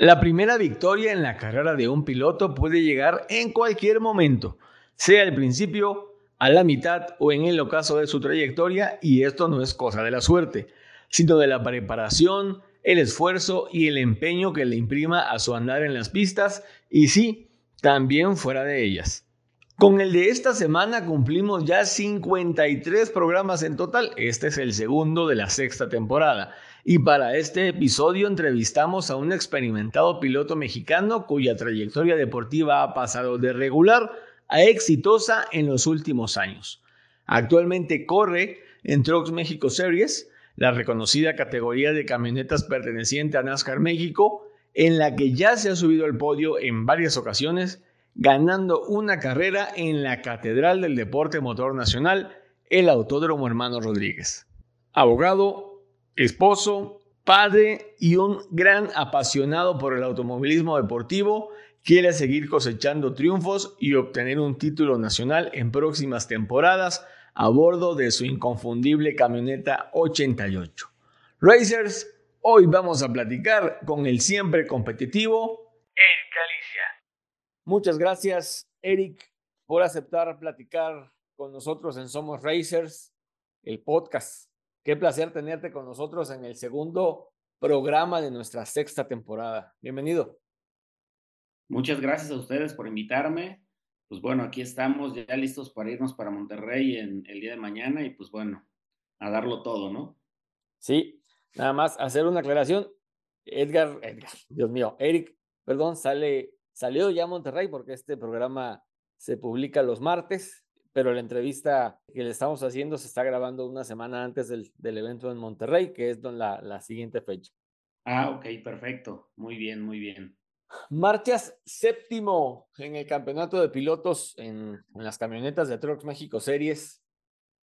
La primera victoria en la carrera de un piloto puede llegar en cualquier momento, sea al principio, a la mitad o en el ocaso de su trayectoria, y esto no es cosa de la suerte, sino de la preparación, el esfuerzo y el empeño que le imprima a su andar en las pistas y sí, también fuera de ellas. Con el de esta semana cumplimos ya 53 programas en total, este es el segundo de la sexta temporada. Y para este episodio entrevistamos a un experimentado piloto mexicano cuya trayectoria deportiva ha pasado de regular a exitosa en los últimos años. Actualmente corre en Trucks México Series, la reconocida categoría de camionetas perteneciente a NASCAR México, en la que ya se ha subido al podio en varias ocasiones, ganando una carrera en la Catedral del Deporte Motor Nacional, el Autódromo Hermano Rodríguez. Abogado, esposo, padre y un gran apasionado por el automovilismo deportivo, quiere seguir cosechando triunfos y obtener un título nacional en próximas temporadas a bordo de su inconfundible camioneta 88. Racers, hoy vamos a platicar con el siempre competitivo Eric Alicia. Muchas gracias, Eric, por aceptar platicar con nosotros en Somos Racers, el podcast Qué placer tenerte con nosotros en el segundo programa de nuestra sexta temporada. Bienvenido. Muchas gracias a ustedes por invitarme. Pues bueno, aquí estamos ya listos para irnos para Monterrey en el día de mañana y pues bueno, a darlo todo, ¿no? Sí, nada más hacer una aclaración. Edgar, Edgar, Dios mío, Eric, perdón, sale, salió ya a Monterrey porque este programa se publica los martes pero la entrevista que le estamos haciendo se está grabando una semana antes del, del evento en Monterrey, que es la, la siguiente fecha. Ah, ok, perfecto. Muy bien, muy bien. Marchas séptimo en el campeonato de pilotos en, en las camionetas de Trucks México Series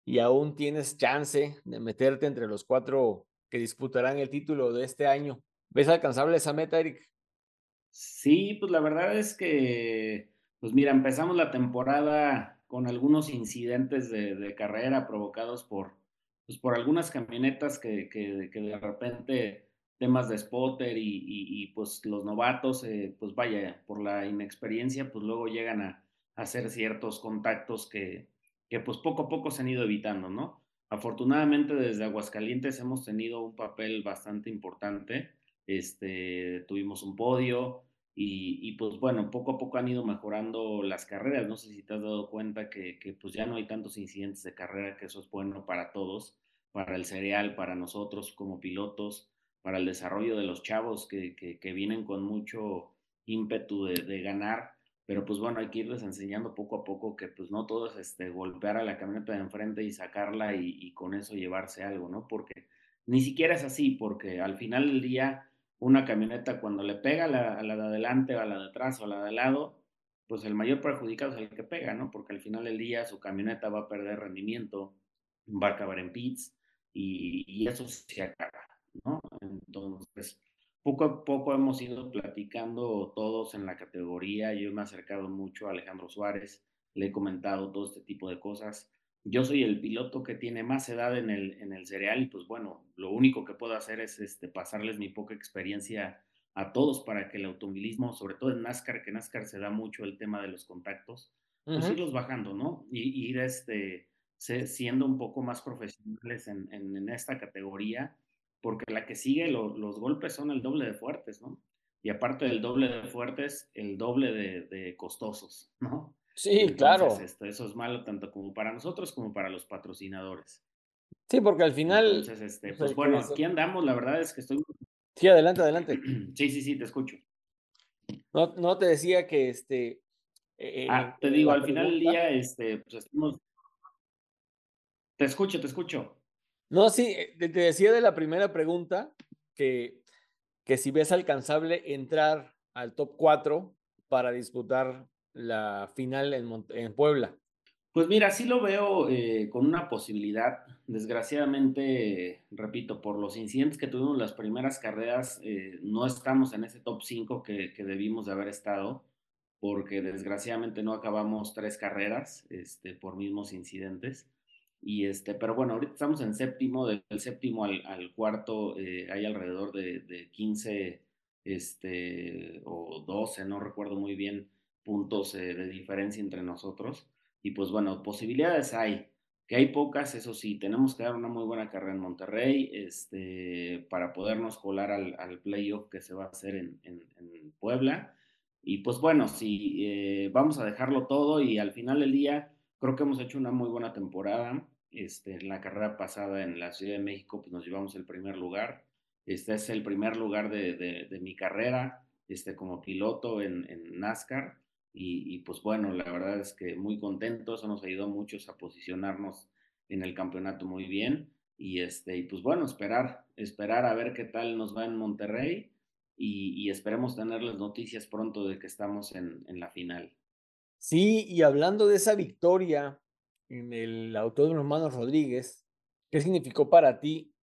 y aún tienes chance de meterte entre los cuatro que disputarán el título de este año. ¿Ves alcanzable esa meta, Eric? Sí, pues la verdad es que, pues mira, empezamos la temporada con algunos incidentes de, carrera provocados por, pues por algunas camionetas que, que, de repente temas de spotter y, pues los novatos, eh, pues vaya, por la inexperiencia, pues luego llegan a, hacer ciertos contactos que, que pues poco a poco se han ido evitando, ¿no? Afortunadamente desde Aguascalientes hemos tenido un papel bastante importante. Este, tuvimos un podio, y, pues bueno, poco a poco han ido mejorando las carreras. No sé si te has dado cuenta que, pues ya no hay tantos incidentes de carrera, que eso es bueno para todos, para el cereal, para nosotros como pilotos, para el desarrollo de los chavos que, que, vienen con mucho ímpetu de, ganar. Pero pues bueno, hay que irles enseñando poco a poco que pues no todo es este, golpear a la camioneta de enfrente y sacarla y, y con eso llevarse algo, ¿no? Porque ni siquiera es así, porque al final del día una camioneta cuando le pega a la, de adelante o a la de atrás o a la de lado, pues el mayor perjudicado es el que pega, ¿no? Porque al final del día su camioneta va a perder rendimiento, va a acabar en pits y, eso se acaba, ¿no? Entonces, poco a poco hemos ido platicando todos en la categoría. Yo me he acercado mucho a Alejandro Suárez, le he comentado todo este tipo de cosas yo soy el piloto que tiene más edad en el, en el cereal y pues bueno, lo único que puedo hacer es este, pasarles mi poca experiencia a todos para que el automovilismo, sobre todo en NASCAR, que NASCAR se da mucho el tema de los contactos, pues irlos bajando, ¿no? Y ir este, siendo un poco más profesionales en, en, esta categoría, porque la que sigue los golpes son el doble de fuertes, ¿no? Y aparte del doble de fuertes, el doble de, de costosos, ¿no? Sí, claro. Esto, eso es malo tanto como para nosotros como para los patrocinadores. Sí, porque al final. Entonces, este, pues bueno, aquí andamos, la verdad es que estoy. Sí, adelante, adelante. Sí, sí, sí, te escucho. No, no te decía que este. Eh, ah, te digo, al final del día, este, pues estamos. Te escucho, te escucho. No, sí, eh, te decía de la primera pregunta que, que si ves alcanzable entrar al top 4 para disputar la final en, en Puebla. Pues mira, sí lo veo eh, con una posibilidad. Desgraciadamente, repito, por los incidentes que tuvimos las primeras carreras, eh, no estamos en ese top 5 que, que, debimos de haber estado, porque desgraciadamente no acabamos tres carreras este, por mismos incidentes. Y este, pero bueno, ahorita estamos en séptimo, del, séptimo al, al cuarto eh, hay alrededor de, de 15 este, o 12, no recuerdo muy bien, puntos de diferencia entre nosotros. Y pues bueno, posibilidades hay, que hay pocas, eso sí, tenemos que dar una muy buena carrera en Monterrey este, para podernos colar al, al playoff que se va a hacer en, en, Puebla. Y pues bueno, si eh, vamos a dejarlo todo y al final del día creo que hemos hecho una muy buena temporada. Este, en la carrera pasada en la Ciudad de México pues nos llevamos el primer lugar. Este es el primer lugar de, de, de mi carrera este, como piloto en, en NASCAR. Y, pues bueno, la verdad es que muy contentos, eso nos ayudó a muchos a posicionarnos en el campeonato muy bien. Y, este, y pues bueno, esperar, esperar a ver qué tal nos va en Monterrey y, esperemos tener las noticias pronto de que estamos en, en, la final. Sí, y hablando de esa victoria en el Autódromo Hermano Rodríguez, ¿qué significó para ti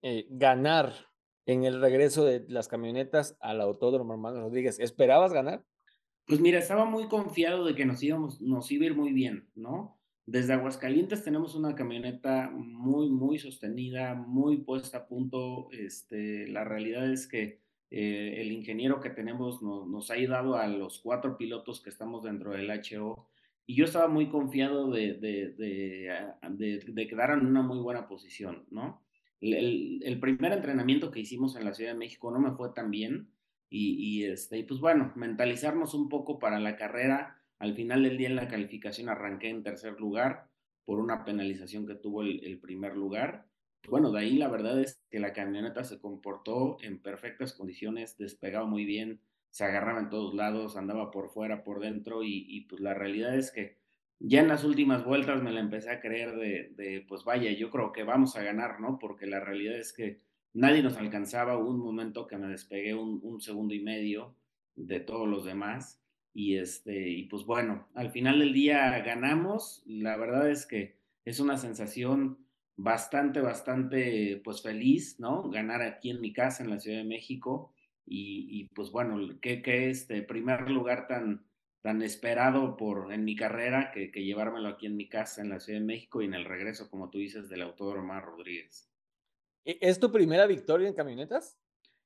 eh, ganar en el regreso de las camionetas al Autódromo Hermano Rodríguez? ¿Esperabas ganar? Pues mira, estaba muy confiado de que nos, íbamos, nos iba a ir muy bien, ¿no? Desde Aguascalientes tenemos una camioneta muy, muy sostenida, muy puesta a punto. Este, la realidad es que eh, el ingeniero que tenemos nos ha ayudado a los cuatro pilotos que estamos dentro del HO y yo estaba muy confiado de, de, de, de quedar en una muy buena posición, ¿no? El, primer entrenamiento que hicimos en la Ciudad de México no me fue tan bien, y, este, y pues bueno, mentalizarnos un poco para la carrera. Al final del día en la calificación arranqué en tercer lugar por una penalización que tuvo el, primer lugar. Bueno, de ahí la verdad es que la camioneta se comportó en perfectas condiciones, despegaba muy bien, se agarraba en todos lados, andaba por fuera, por dentro y, y pues la realidad es que ya en las últimas vueltas me la empecé a creer de, pues vaya, yo creo que vamos a ganar, ¿no? Porque la realidad es que nadie nos alcanzaba, un momento que me despegué un, segundo y medio de todos los demás. Y, este, y pues bueno, al final del día ganamos. La verdad es que es una sensación bastante, bastante, pues feliz, ¿no? Ganar aquí en mi casa, en la Ciudad de México. Y, pues bueno, que, que este primer lugar tan, tan esperado por, en mi carrera que, que llevármelo aquí en mi casa, en la Ciudad de México y en el regreso, como tú dices, del Autódromo Rodríguez. ¿E-, ¿Es tu primera victoria en camionetas?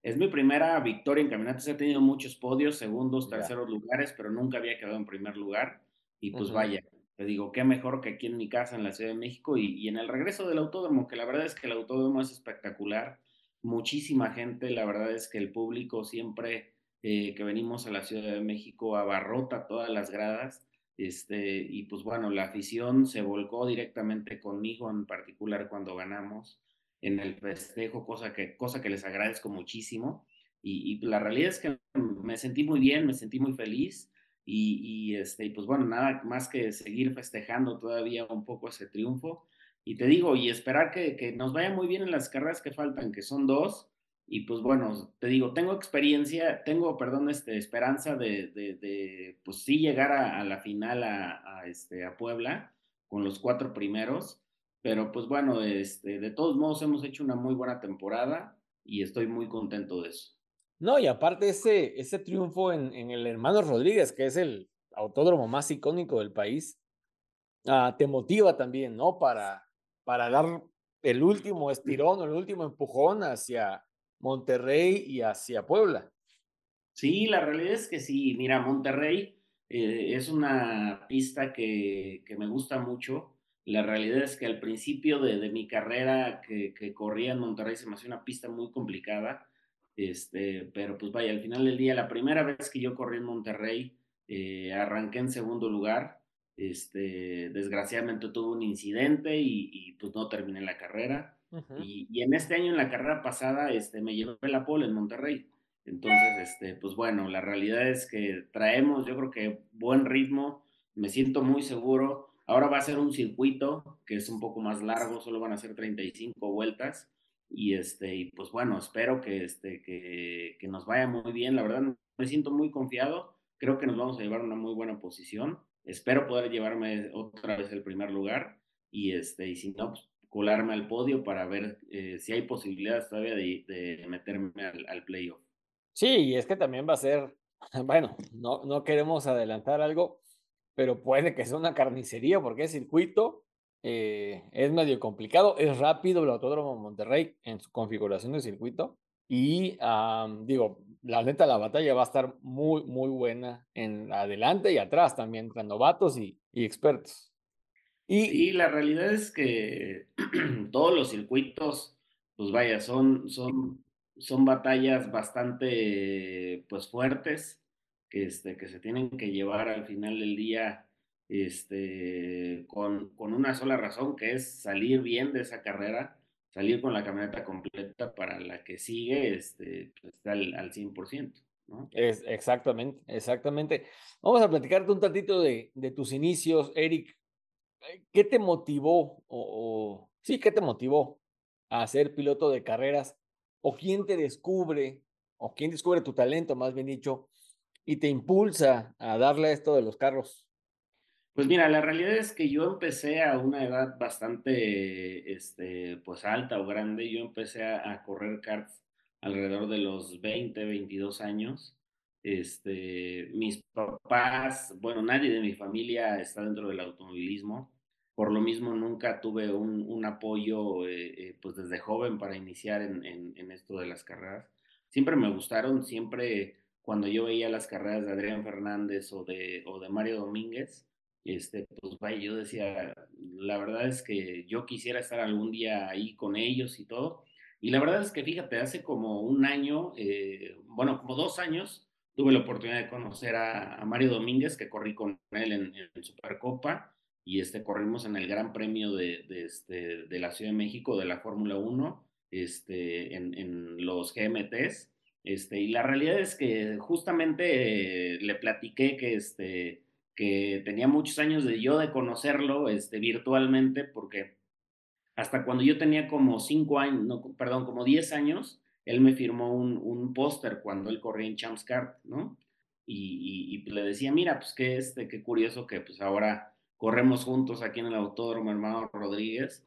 Es mi primera victoria en camionetas. He tenido muchos podios, segundos, terceros lugares, pero nunca había quedado en primer lugar. Y pues vaya, te digo, qué mejor que aquí en mi casa, en la Ciudad de México, y, en el regreso del autódromo, que la verdad es que el autódromo es espectacular. Muchísima gente, la verdad es que el público siempre eh, que venimos a la Ciudad de México abarrota todas las gradas. Este, y pues bueno, la afición se volcó directamente conmigo en particular cuando ganamos en el festejo, cosa que, cosa que les agradezco muchísimo. Y, la realidad es que me sentí muy bien, me sentí muy feliz. Y, este, pues bueno, nada más que seguir festejando todavía un poco ese triunfo. Y te digo, y esperar que, que nos vaya muy bien en las carreras que faltan, que son dos. Y pues bueno, te digo, tengo experiencia, tengo, perdón, este, esperanza de, de, de pues sí llegar a, a la final a, a, este, a Puebla con los cuatro primeros pero pues bueno, este, de todos modos hemos hecho una muy buena temporada y estoy muy contento de eso. No, y aparte ese, ese triunfo en, en el Hermano Rodríguez, que es el autódromo más icónico del país, ah, te motiva también, ¿no? Para, para dar el último estirón o el último empujón hacia Monterrey y hacia Puebla. Sí, la realidad es que sí. Mira, Monterrey eh, es una pista que, que me gusta mucho la realidad es que al principio de, mi carrera que, corría en Monterrey se me hacía una pista muy complicada, este, pero pues vaya, al final del día, la primera vez que yo corrí en Monterrey, eh, arranqué en segundo lugar, este, desgraciadamente tuve un incidente y, pues no terminé la carrera. y, y, en este año, en la carrera pasada, este, me llevé la pole en Monterrey. Entonces, este, pues bueno, la realidad es que traemos, yo creo que buen ritmo, me siento muy seguro Ahora va a ser un circuito que es un poco más largo, solo van a ser 35 vueltas. Y, este, y pues bueno, espero que, este, que, que nos vaya muy bien. La verdad, me siento muy confiado. Creo que nos vamos a llevar una muy buena posición. Espero poder llevarme otra vez el primer lugar. Y, este, y si no, pues, colarme al podio para ver eh, si hay posibilidades todavía de, de meterme al, al playoff. Sí, y es que también va a ser, bueno, no, no queremos adelantar algo, pero puede que sea una carnicería porque es circuito, eh, es medio complicado, es rápido el Autódromo Monterrey en su configuración de circuito y digo, la neta la batalla va a estar muy, muy buena en adelante y atrás también, entre novatos y, y expertos. Y, la realidad es que todos los circuitos, pues vaya, son, son, son batallas bastante pues fuertes este, que se tienen que llevar al final del día este, con, con una sola razón, que es salir bien de esa carrera, salir con la camioneta completa para la que sigue este, pues, al, al 100%. ¿no? Es, exactamente, exactamente. Vamos a platicarte un tantito de, de tus inicios, Eric. Eh, ¿Qué te motivó o, sí, qué te motivó a ser piloto de carreras? ¿O quién te descubre o quién descubre tu talento, más bien dicho, y te impulsa a darle esto de los carros? Pues mira, la realidad es que yo empecé a una edad bastante, este, pues alta o grande. Yo empecé a, correr karts alrededor de los 20, 22 años. Este, mis papás, bueno, nadie de mi familia está dentro del automovilismo. Por lo mismo, nunca tuve un, un apoyo, eh, eh, pues desde joven para iniciar en, en, esto de las carreras. Siempre me gustaron, siempre cuando yo veía las carreras de Adrián Fernández o de, o de Mario Domínguez, este, pues vaya, yo decía, la verdad es que yo quisiera estar algún día ahí con ellos y todo. Y la verdad es que, fíjate, hace como un año, eh, bueno, como dos años, tuve la oportunidad de conocer a, Mario Domínguez, que corrí con él en, en, Supercopa, y este, corrimos en el Gran Premio de, de, este, de la Ciudad de México de la Fórmula 1, este, en, en, los GMTs. Este, y la realidad es que justamente eh, le platiqué que, este, que tenía muchos años de yo de conocerlo este, virtualmente, porque hasta cuando yo tenía como cinco años, no, perdón, como diez años, él me firmó un, un póster cuando él corría en Champs Kart, ¿no? Y, le decía, mira, pues qué, este, qué curioso que pues ahora corremos juntos aquí en el Autódromo Hermano Rodríguez.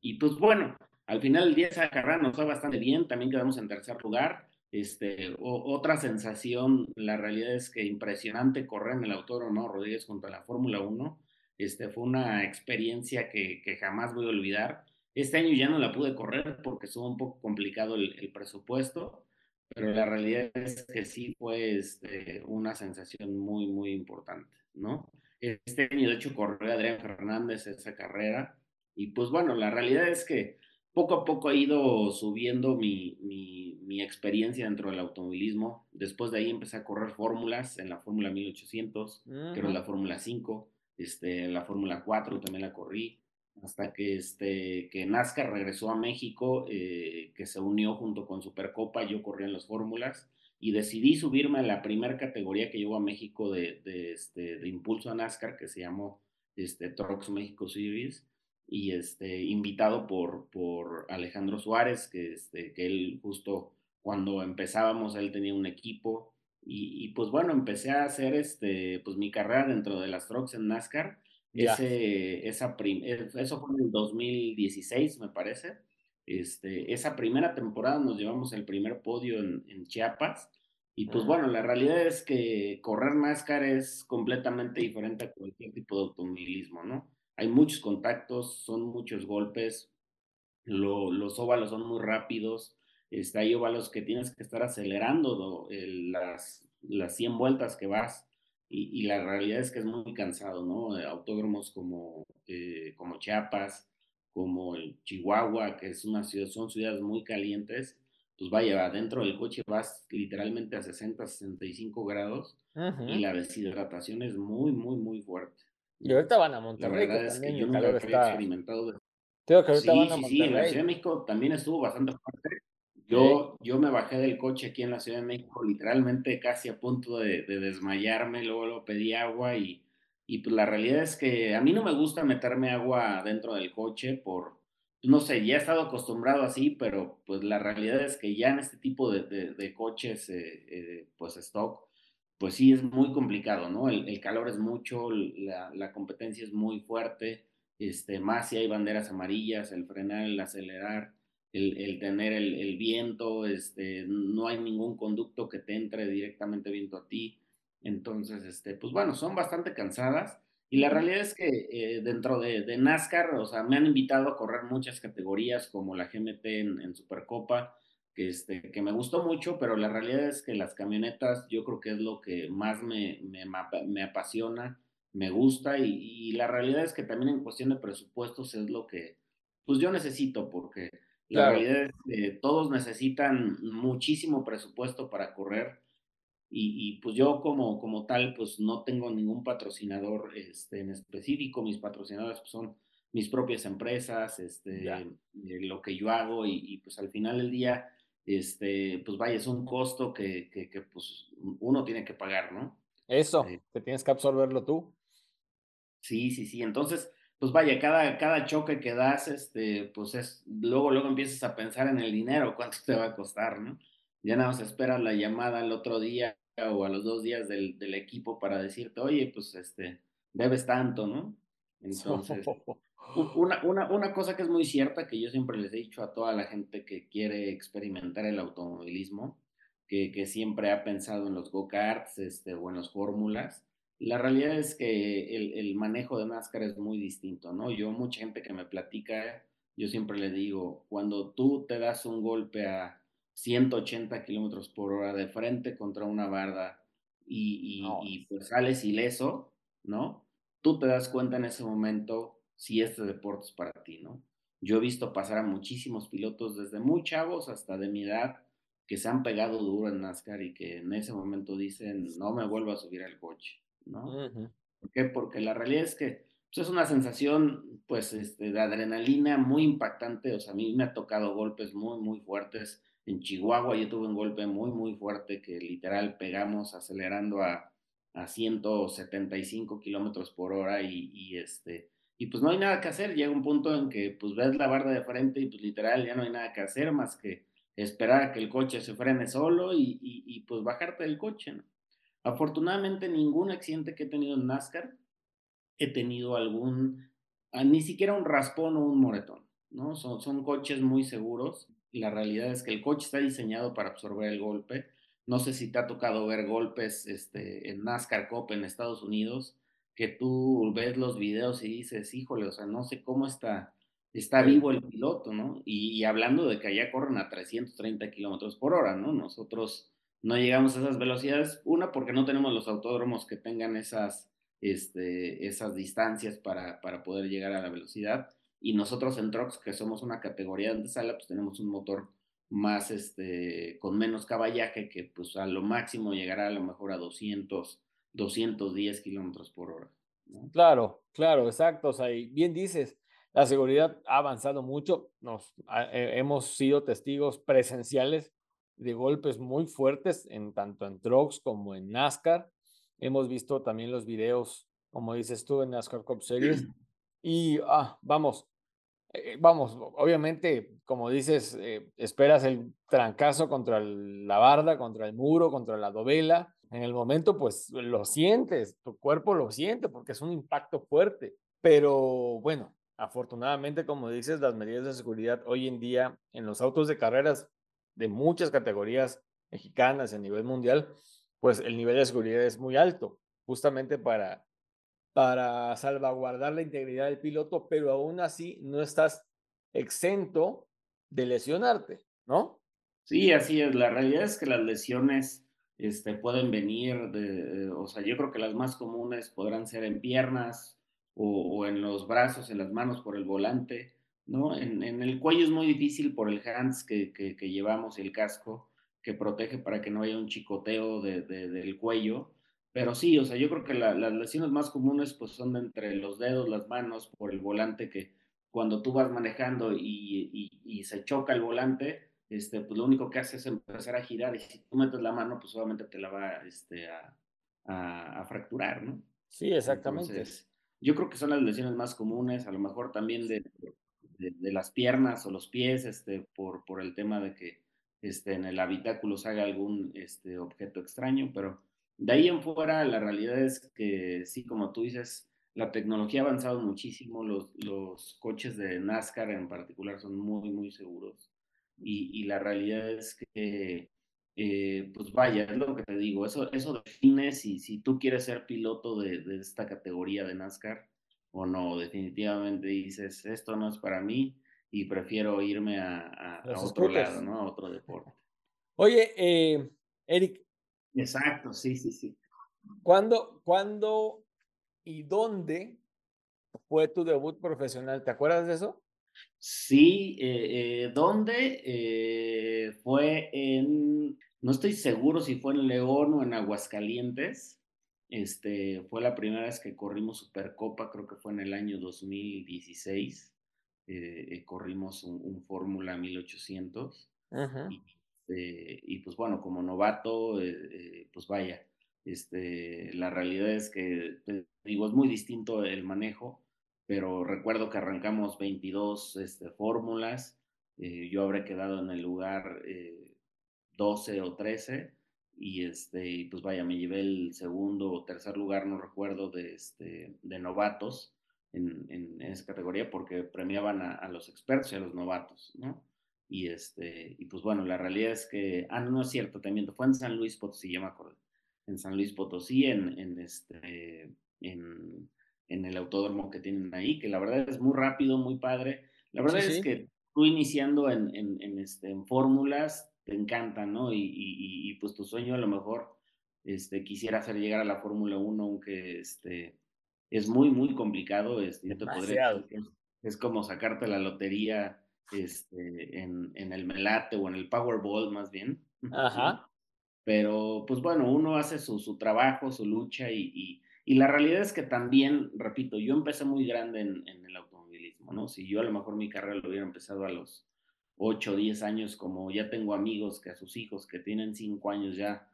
Y pues bueno, al final del día esa carrera nos fue bastante bien, también quedamos en tercer lugar. Este, otra sensación, la realidad es que impresionante correr en el Autódromo Rodríguez contra la Fórmula 1. Este, fue una experiencia que, jamás voy a olvidar. Este año ya no la pude correr porque estuvo un poco complicado el, el presupuesto, pero la realidad es que sí fue este, una sensación muy, muy importante, ¿no? Este año, de hecho, corrió Adrián Fernández esa carrera. Y pues bueno, la realidad es que poco a poco he ido subiendo mi, mi, mi, experiencia dentro del automovilismo. Después de ahí empecé a correr fórmulas en la Fórmula 1800, uh -huh. era la Fórmula 5, este, la Fórmula 4 también la corrí, hasta que, este, que NASCAR regresó a México, eh, que se unió junto con Supercopa, yo corrí en las fórmulas y decidí subirme a la primera categoría que llegó a México de, de, este, de impulso a NASCAR, que se llamó este, Trucks México Series y este, invitado por, por Alejandro Suárez, que, este, que él justo cuando empezábamos, él tenía un equipo y, y, pues bueno, empecé a hacer este, pues mi carrera dentro de las trucks en NASCAR. Yeah. Ese, esa prim eso fue en el 2016, me parece. Este, esa primera temporada nos llevamos el primer podio en, en Chiapas. Y pues uh -huh. bueno, la realidad es que correr NASCAR es completamente diferente a cualquier tipo de automovilismo, ¿no? Hay muchos contactos, son muchos golpes, lo, los óvalos son muy rápidos, este, hay óvalos que tienes que estar acelerando el, las, las 100 vueltas que vas y, y, la realidad es que es muy cansado, ¿no? Autódromos como, eh, como Chiapas, como el Chihuahua, que es una ciudad, son ciudades muy calientes, pues vaya, dentro del coche vas literalmente a 60, 65 grados uh -huh. y la deshidratación es muy, muy, muy fuerte. Y ahorita van a Monterrey. La verdad es que yo nunca había está... experimentado. De... Creo que ahorita sí, van a sí, Monterrey. sí, en la Ciudad de México también estuvo bastante fuerte. Yo, sí. yo me bajé del coche aquí en la Ciudad de México, literalmente casi a punto de, de desmayarme, luego, luego pedí agua y, y pues la realidad es que a mí no me gusta meterme agua dentro del coche por, no sé, ya he estado acostumbrado así, pero pues la realidad es que ya en este tipo de, coches, eh, eh, pues stock, pues sí es muy complicado, ¿no? El, calor es mucho, la, competencia es muy fuerte, este, más si hay banderas amarillas, el frenar, el acelerar, el, tener el, el, viento, este, no hay ningún conducto que te entre directamente viento a ti. Entonces, este, pues bueno, son bastante cansadas. Y la realidad es que eh, dentro de, de, NASCAR, o sea, me han invitado a correr muchas categorías como la GMT en, Supercopa, que, este, que me gustó mucho, pero la realidad es que las camionetas yo creo que es lo que más me, me, me apasiona, me gusta y, y, la realidad es que también en cuestión de presupuestos es lo que pues yo necesito porque la realidad es que todos necesitan muchísimo presupuesto para correr y, pues yo como, como tal, pues no tengo ningún patrocinador este, en específico. Mis patrocinadores pues, son mis propias empresas, este, eh, lo que yo hago y, pues al final del día, este, pues vaya, es un costo que, que, pues uno tiene que pagar, ¿no? Eso, eh, te tienes que absorberlo tú. Sí, sí, sí. Entonces, pues vaya, cada, cada choque que das, este, pues es, luego, luego empiezas a pensar en el dinero, cuánto te va a costar, ¿no? Ya nada más esperas la llamada el otro día o a los dos días del, del, equipo para decirte, oye, pues este, debes tanto, ¿no? Entonces, una, una, una, cosa que es muy cierta, que yo siempre les he dicho a toda la gente que quiere experimentar el automovilismo, que, que siempre ha pensado en los go-karts este, o en las fórmulas, la realidad es que el, el, manejo de NASCAR es muy distinto, ¿no? Yo, mucha gente que me platica, yo siempre le digo, cuando tú te das un golpe a 180 kilómetros por hora de frente contra una barda y, y, pues sales ileso, ¿no? Tú te das cuenta en ese momento si este deporte es para ti, ¿no? Yo he visto pasar a muchísimos pilotos desde muy chavos hasta de mi edad que se han pegado duro en NASCAR y que en ese momento dicen, no me vuelvo a subir al coche, ¿no? ¿Por qué? Porque la realidad es que pues, es una sensación, pues, este, de adrenalina muy impactante. O sea, a mí me ha tocado golpes muy, muy fuertes en Chihuahua yo tuve un golpe muy, muy fuerte que literal pegamos acelerando a, a 175 kilómetros por hora y, este, y pues no hay nada que hacer. Llega un punto en que pues ves la barda de frente y pues literal ya no hay nada que hacer más que esperar a que el coche se frene solo y, y, pues bajarte del coche. Afortunadamente ningún accidente que he tenido en NASCAR he tenido algún, ah, ni siquiera un raspón o un moretón. ¿no? Son, son coches muy seguros la realidad es que el coche está diseñado para absorber el golpe. No sé si te ha tocado ver golpes este, en NASCAR Cup en Estados Unidos, que tú ves los videos y dices, híjole, o sea, no sé cómo está, está vivo el piloto, ¿no? Y, hablando de que allá corren a 330 kilómetros por hora, ¿no? Nosotros no llegamos a esas velocidades, una, porque no tenemos los autódromos que tengan esas, este, esas distancias para, para poder llegar a la velocidad y nosotros en trucks, que somos una categoría de sala, pues tenemos un motor más, este, con menos caballaje, que pues a lo máximo llegará a lo mejor a 200, 210 kilómetros por hora. Claro, claro, exacto. O sea, y bien dices, la seguridad ha avanzado mucho. Nos hemos sido testigos presenciales de golpes muy fuertes en tanto en trucks como en NASCAR. Hemos visto también los videos, como dices tú, en NASCAR Cup Series. Y ah, vamos, eh, vamos, obviamente, como dices, eh, esperas el trancazo contra la barda, contra el muro, contra la dovela. En el momento, pues lo sientes, tu cuerpo lo siente porque es un impacto fuerte. Pero bueno, afortunadamente, como dices, las medidas de seguridad hoy en día en los autos de carreras de muchas categorías mexicanas a nivel mundial, pues el nivel de seguridad es muy alto, justamente para para salvaguardar la integridad del piloto, pero aún así no estás exento de lesionarte, ¿no? Sí, así es. La realidad es que las lesiones este, pueden venir de, o sea, yo creo que las más comunes podrán ser en piernas o, en los brazos, en las manos por el volante, ¿no? En, el cuello es muy difícil por el hands que, que, llevamos y el casco que protege para que no haya un chicoteo del cuello pero sí, o sea, yo creo que las lesiones más comunes pues son entre los dedos, las manos, por el volante, que cuando tú vas manejando y, y, se choca el volante, este, pues lo único que hace es empezar a girar y si tú metes la mano, pues obviamente te la va este, a, a, fracturar, ¿no? Sí, exactamente. yo creo que son las lesiones más comunes, a lo mejor también de, de, las piernas o los pies, este, por, por el tema de que este, en el habitáculo se haga algún este, objeto extraño, pero de ahí en fuera la realidad es que sí, como tú dices, la tecnología ha avanzado muchísimo, los, los coches de NASCAR en particular son muy, muy seguros y, y la realidad es que, eh, pues vaya, es lo que te digo, eso, eso define si, si tú quieres ser piloto de, de esta categoría de NASCAR o no, definitivamente dices, esto no es para mí y prefiero irme a, a, otro lado, ¿no? A otro deporte. Oye, eh, Eric. Exacto, sí, sí, sí. ¿Cuándo, ¿Cuándo y dónde fue tu debut profesional? ¿Te acuerdas de eso? Sí, eh, eh, ¿dónde? Eh, fue en, no estoy seguro si fue en León o en Aguascalientes. Este, fue la primera vez que corrimos Supercopa, creo que fue en el año 2016. corrimos un, Fórmula 1800. Y, y, pues bueno, como novato, pues vaya, este, la realidad es que, digo, es muy distinto el manejo, pero recuerdo que arrancamos 22 este, fórmulas, eh, yo habré quedado en el lugar 12 eh, o 13 y este, pues vaya, me llevé el segundo o tercer lugar, no recuerdo, de, este, de novatos en, en, esa categoría porque premiaban a, a, los expertos y a los novatos, ¿no? Y, este, y pues bueno, la realidad es que, ah, no, es cierto, también fue en San Luis Potosí, ya me acuerdo en San Luis Potosí, en, en este, en, en, el autódromo que tienen ahí, que la verdad es muy rápido, muy padre. La verdad es que tú iniciando en, en, en, este, en fórmulas, te encantan, ¿no? Y, y, y, pues tu sueño a lo mejor este, quisiera hacer llegar a la Fórmula 1, aunque este, es muy, muy complicado. Este, te podría decir es, como sacarte la lotería este, en, en el Melate o en el Powerball más bien. Ajá. Pero, pues bueno, uno hace su, su trabajo, su lucha y, y, la realidad es que también, repito, yo empecé muy grande en, en, el automovilismo, ¿no? Si yo a lo mejor mi carrera lo hubiera empezado a los 8 o 10 años, como ya tengo amigos que a sus hijos que tienen 5 años ya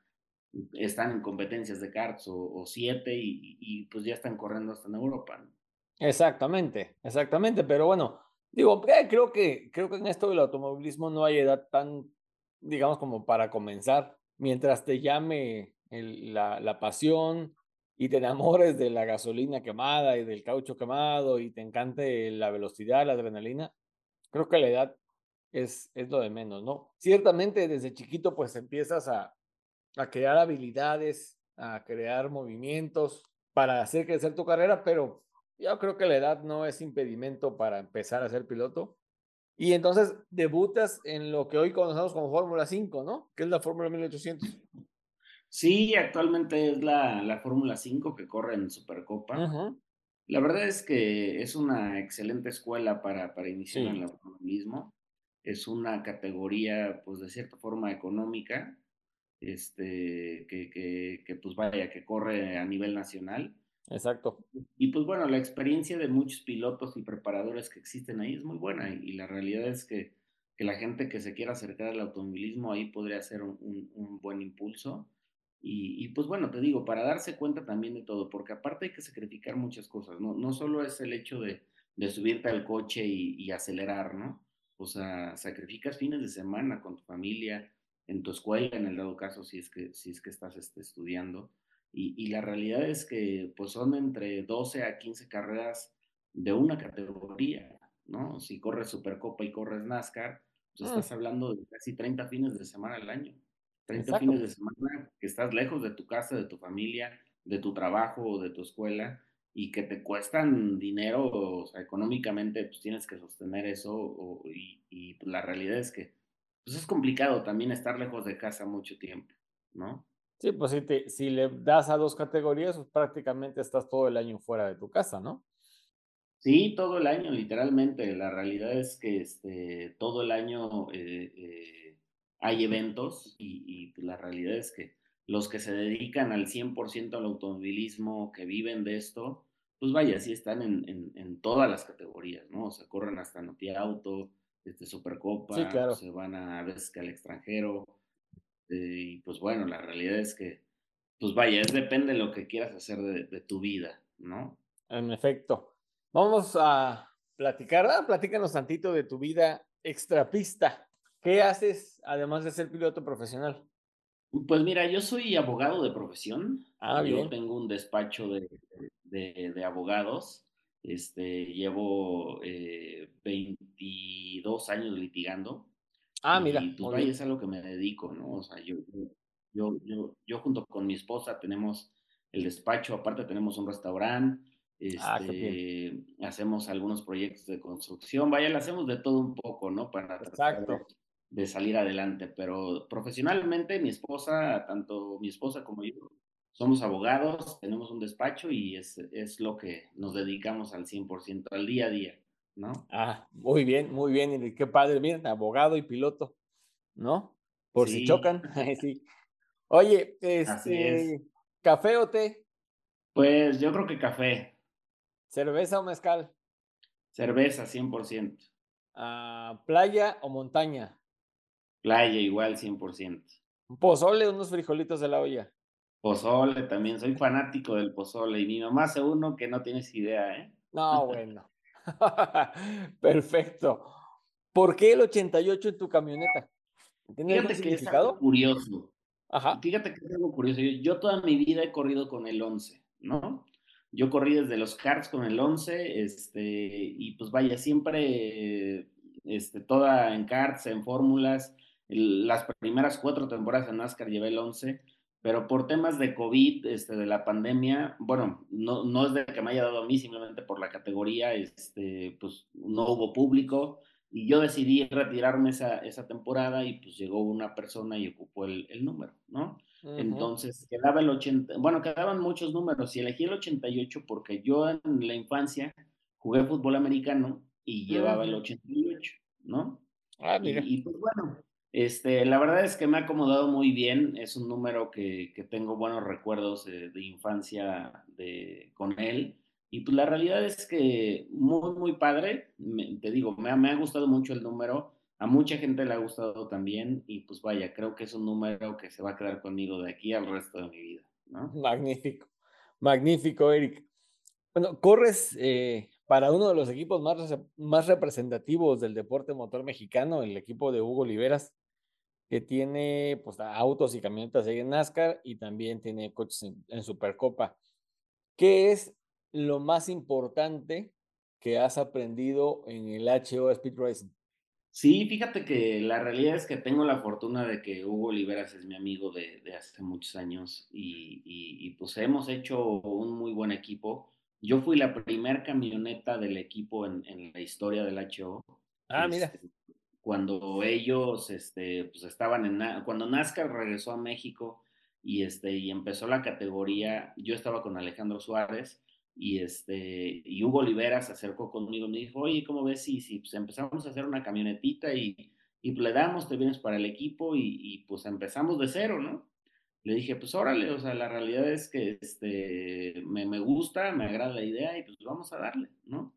están en competencias de karts o 7 y, y, pues ya están corriendo hasta en Europa, ¿no? Exactamente, exactamente, pero bueno, digo, eh, creo que, creo que en esto del automovilismo no hay edad tan, digamos, como para comenzar mientras te llame la, la, pasión y te enamores de la gasolina quemada y del caucho quemado y te encante la velocidad, la adrenalina, creo que la edad es, es lo de menos, ¿no? Ciertamente desde chiquito pues empiezas a, a crear habilidades, a crear movimientos para hacer crecer tu carrera, pero yo creo que la edad no es impedimento para empezar a ser piloto. Y entonces debutas en lo que hoy conocemos como Fórmula 5, ¿no? Que es la Fórmula 1800. Sí, actualmente es la, la Fórmula 5 que corre en Supercopa. La verdad es que es una excelente escuela para, para iniciar en el automovilismo. Es una categoría, pues de cierta forma económica, este, que, que, que pues vaya, que corre a nivel nacional. Exacto. Y pues bueno, la experiencia de muchos pilotos y preparadores que existen ahí es muy buena y, la realidad es que, que, la gente que se quiera acercar al automovilismo ahí podría ser un, un, buen impulso. Y, y, pues bueno, te digo, para darse cuenta también de todo, porque aparte hay que sacrificar muchas cosas, no, no solo es el hecho de, de subirte al coche y, acelerar, ¿no? O sea, sacrificas fines de semana con tu familia, en tu escuela, en el dado caso, si es que, si es que estás este, estudiando. Y, la realidad es que pues son entre 12 a 15 carreras de una categoría, ¿no? Si corres Supercopa y corres NASCAR, pues estás hablando de casi 30 fines de semana al año. 30 fines de semana que estás lejos de tu casa, de tu familia, de tu trabajo o de tu escuela y que te cuestan dinero, o sea, económicamente pues tienes que sostener eso y, y pues, la realidad es que pues es complicado también estar lejos de casa mucho tiempo, ¿no? Sí, pues si, te, si le das a dos categorías, pues prácticamente estás todo el año fuera de tu casa, ¿no? Sí, todo el año, literalmente. La realidad es que este, todo el año eh, eh, hay eventos y, y la realidad es que los que se dedican al 100% al automovilismo, que viven de esto, pues vaya, sí están en, en, en, todas las categorías, ¿no? O sea, corren hasta Noti Auto, este, Supercopa, sí, claro. se van a, a veces que al extranjero, y pues bueno, la realidad es que pues vaya, es depende de lo que quieras hacer de, tu vida, ¿no? En efecto. Vamos a platicar, ah, platícanos tantito de tu vida extrapista. ¿Qué haces además de ser piloto profesional? Pues mira, yo soy abogado de profesión. Ah, yo tengo un despacho de, de, abogados. Este, llevo 22 eh, años litigando. Ah, mira. Y pues vaya, es a lo que me dedico, ¿no? O sea, yo, yo, yo, yo junto con mi esposa tenemos el despacho, aparte tenemos un restaurante, ah, este, hacemos algunos proyectos de construcción, vaya, le hacemos de todo un poco, ¿no? Para Exacto de salir adelante, pero profesionalmente mi esposa, tanto mi esposa como yo, somos abogados, tenemos un despacho y es, es lo que nos dedicamos al 100%, al día a día, ¿no? Ah, muy bien, muy bien, y qué padre, miren, abogado y piloto, ¿no? Por si chocan, sí. Oye, este, ¿café o té? Pues yo creo que café. ¿Cerveza o mezcal? Cerveza, 100%. Ah, ¿Playa o montaña? Playa igual, 100%. ¿Un pozole unos frijolitos de la olla? Pozole también, soy fanático del pozole y mi mamá hace uno que no tienes idea, ¿eh? No, bueno. Perfecto. ¿Por qué el 88 en tu camioneta? ¿Tiene Fíjate que es algo curioso. Ajá. Fíjate que es algo curioso. Yo, toda mi vida he corrido con el 11, ¿no? Yo corrí desde los karts con el 11, este, y pues vaya, siempre, este, toda en karts, en fórmulas, las primeras cuatro temporadas en NASCAR llevé el 11, pero por temas de COVID, este, de la pandemia, bueno, no, no es de que me haya dado a mí, simplemente por la categoría, este, pues no hubo público y yo decidí retirarme esa, esa temporada y pues llegó una persona y ocupó el, el número, ¿no? Entonces quedaba el 80, bueno, quedaban muchos números y elegí el 88 porque yo en la infancia jugué fútbol americano y llevaba el 88, ¿no? Ah, mira. y, pues bueno, este, la verdad es que me ha acomodado muy bien, es un número que, que tengo buenos recuerdos de, infancia de, con él. Y pues la realidad es que muy, muy padre, te digo, me ha, me ha gustado mucho el número, a mucha gente le ha gustado también y pues vaya, creo que es un número que se va a quedar conmigo de aquí al resto de mi vida. ¿no? Magnífico, magnífico, Eric. Bueno, corres eh, para uno de los equipos más, más representativos del deporte motor mexicano, el equipo de Hugo Oliveras, que tiene pues, autos y camionetas en NASCAR y también tiene coches en, Supercopa. ¿Qué es lo más importante que has aprendido en el HO Speed Racing? Sí, fíjate que la realidad es que tengo la fortuna de que Hugo Oliveras es mi amigo de, hace muchos años y, y, pues hemos hecho un muy buen equipo. Yo fui la primer camioneta del equipo en, en la historia del HO. Ah, mira. Este, cuando ellos este, pues estaban en, cuando NASCAR regresó a México y, este, y empezó la categoría, yo estaba con Alejandro Suárez y, este, y Hugo Olivera se acercó conmigo y me dijo, oye, ¿cómo ves si, si pues empezamos a hacer una camionetita y, y le damos, te vienes para el equipo y, y, pues empezamos de cero, ¿no? Le dije, pues órale, o sea, la realidad es que este, me, me gusta, me agrada la idea y pues vamos a darle, ¿no?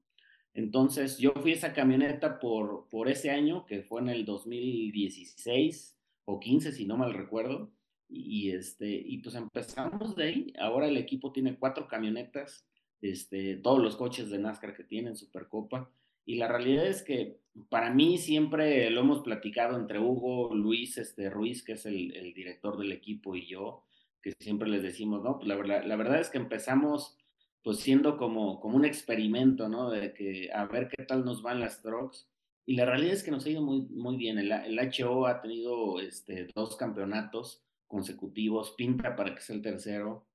Entonces, yo fui esa camioneta por, por ese año, que fue en el 2016 o 15, si no mal recuerdo. Y, este, y pues empezamos de ahí. Ahora el equipo tiene cuatro camionetas, este, todos los coches de NASCAR que tienen, Supercopa. Y la realidad es que para mí siempre lo hemos platicado entre Hugo, Luis este, Ruiz, que es el, director del equipo, y yo, que siempre les decimos, no, pues la, la verdad es que empezamos pues siendo como, como un experimento, ¿no? De que a ver qué tal nos van las trucks. Y la realidad es que nos ha ido muy, muy bien. El, el HO ha tenido este, dos campeonatos consecutivos, pinta para que sea el tercero.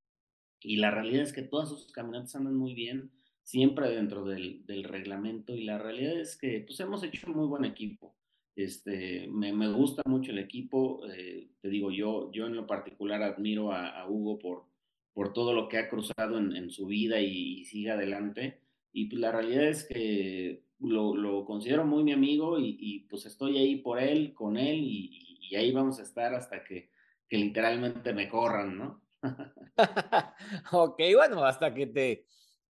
Y la realidad es que todas sus camionetas andan muy bien, siempre dentro del, del, reglamento. Y la realidad es que pues hemos hecho un muy buen equipo. Este, me, me gusta mucho el equipo. Eh, te digo, yo, yo en lo particular admiro a, a Hugo por, por todo lo que ha cruzado en, su vida y, sigue adelante. Y pues, la realidad es que lo, considero muy mi amigo y, pues estoy ahí por él, con él y, ahí vamos a estar hasta que, que literalmente me corran, ¿no? ok, bueno, hasta que te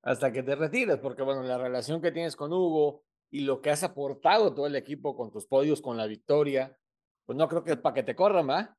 hasta que te retires, porque bueno, la relación que tienes con Hugo y lo que has aportado todo el equipo con tus podios, con la victoria, pues no creo que es para que te corran, ¿va?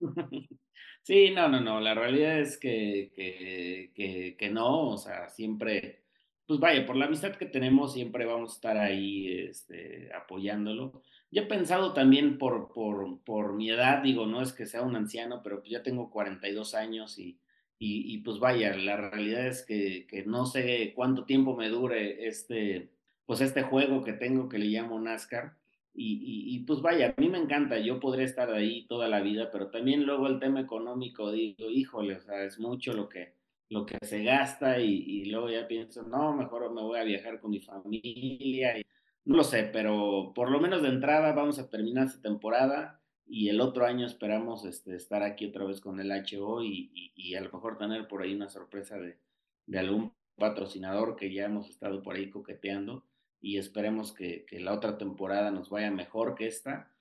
Sí, no, no, no, la realidad es que, que, que, que no, o sea, siempre, pues vaya, por la amistad que tenemos, siempre vamos a estar ahí este, apoyándolo. Yo he pensado también por, por, por mi edad, digo, no es que sea un anciano, pero pues ya tengo 42 años y, y, y pues vaya, la realidad es que, que no sé cuánto tiempo me dure este, pues este juego que tengo que le llamo NASCAR y, y, pues vaya, a mí me encanta, yo podría estar ahí toda la vida, pero también luego el tema económico, digo, híjole, o es mucho lo que, lo que se gasta y, y luego ya pienso, no, mejor me voy a viajar con mi familia, no lo sé, pero por lo menos de entrada vamos a terminar esta temporada y el otro año esperamos este, estar aquí otra vez con el HO y, y, a lo mejor tener por ahí una sorpresa de, de algún patrocinador que ya hemos estado por ahí coqueteando y esperemos que, que, la otra temporada nos vaya mejor que esta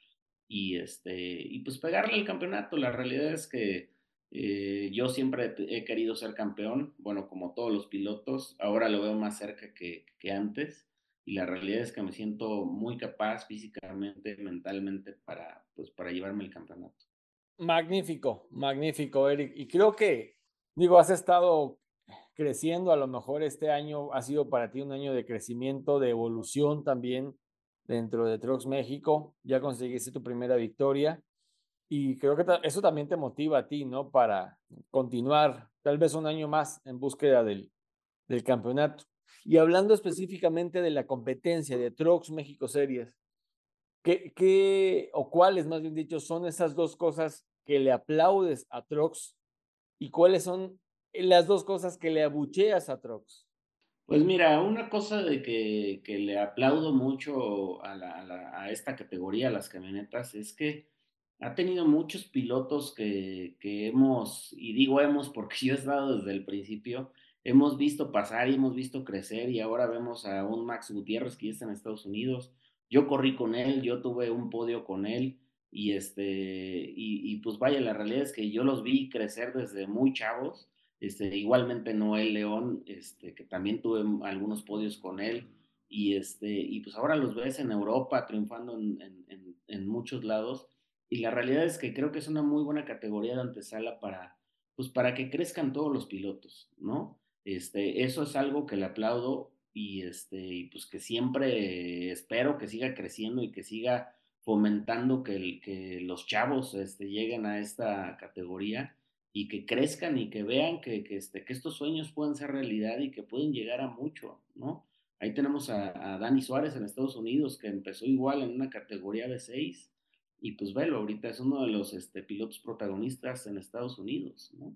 y este y pues pegarle el campeonato. La realidad es que eh, yo siempre he querido ser campeón, bueno, como todos los pilotos, ahora lo veo más cerca que, que antes y la realidad es que me siento muy capaz físicamente, mentalmente para pues para llevarme el campeonato. Magnífico, magnífico, Eric. Y creo que, digo, has estado creciendo. A lo mejor este año ha sido para ti un año de crecimiento, de evolución también dentro de Trucks México. Ya conseguiste tu primera victoria y creo que eso también te motiva a ti, ¿no? Para continuar tal vez un año más en búsqueda del, del campeonato. Y hablando específicamente de la competencia de Trucks México Series, ¿qué, ¿qué, o cuáles, más bien dicho, son esas dos cosas que le aplaudes a Trucks y cuáles son las dos cosas que le abucheas a Trox? Pues mira, una cosa de que, que le aplaudo mucho a, la, a, la, a, esta categoría, a las camionetas, es que ha tenido muchos pilotos que, que hemos, y digo hemos porque yo he estado desde el principio, hemos visto pasar y hemos visto crecer y ahora vemos a un Max Gutiérrez que ya está en Estados Unidos. Yo corrí con él, yo tuve un podio con él y este, y, y pues vaya, la realidad es que yo los vi crecer desde muy chavos este, igualmente Noel León, este, que también tuve algunos podios con él, y, este, y pues ahora los ves en Europa triunfando en, en, muchos lados, y la realidad es que creo que es una muy buena categoría de antesala para, pues para que crezcan todos los pilotos, ¿no? Este, eso es algo que le aplaudo y, este, y pues que siempre espero que siga creciendo y que siga fomentando que, el, que los chavos este, lleguen a esta categoría y que crezcan y que vean que, que, este, que estos sueños pueden ser realidad y que pueden llegar a mucho, ¿no? Ahí tenemos a, Dani Suárez en Estados Unidos, que empezó igual en una categoría de 6 y pues velo, ahorita es uno de los este, pilotos protagonistas en Estados Unidos, ¿no?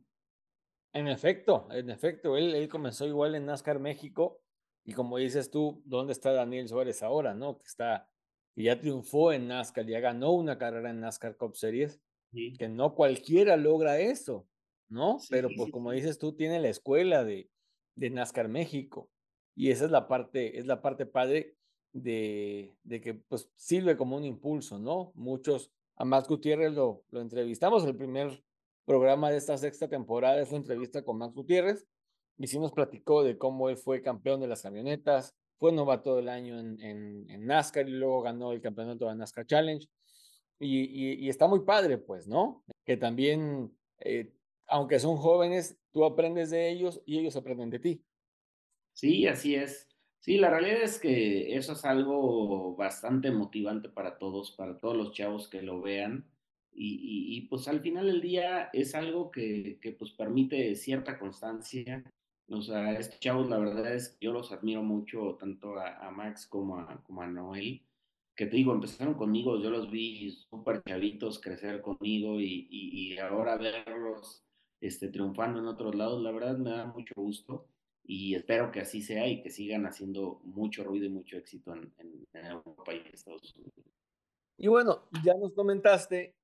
En efecto, en efecto, él, él comenzó igual en NASCAR México y como dices tú, ¿dónde está Daniel Suárez ahora, no? Que está, ya triunfó en NASCAR, ya ganó una carrera en NASCAR Cup Series Sí. Que no cualquiera logra eso, ¿no? Sí, Pero pues sí, como dices tú, tiene la escuela de, de NASCAR México. Y esa es la parte, es la parte padre de, de que pues sirve como un impulso, ¿no? Muchos, a Max Gutiérrez lo, lo entrevistamos, el primer programa de esta sexta temporada es la entrevista con Max Gutiérrez, y sí nos platicó de cómo él fue campeón de las camionetas, fue novato del año en, en, en NASCAR y luego ganó el campeonato de NASCAR Challenge. Y, y, y, está muy padre, pues, ¿no? Que también, eh, aunque son jóvenes, tú aprendes de ellos y ellos aprenden de ti. Sí, así es. Sí, la realidad es que eso es algo bastante motivante para todos, para todos los chavos que lo vean. Y, y pues al final del día es algo que, que, pues permite cierta constancia. O sea, estos chavos, la verdad es que yo los admiro mucho, tanto a, a Max como a, como a Noel que te digo, empezaron conmigo, yo los vi súper chavitos crecer conmigo y, y, y, ahora verlos este, triunfando en otros lados, la verdad me da mucho gusto y espero que así sea y que sigan haciendo mucho ruido y mucho éxito en, en Europa y en Estados Unidos. Y bueno, ya nos comentaste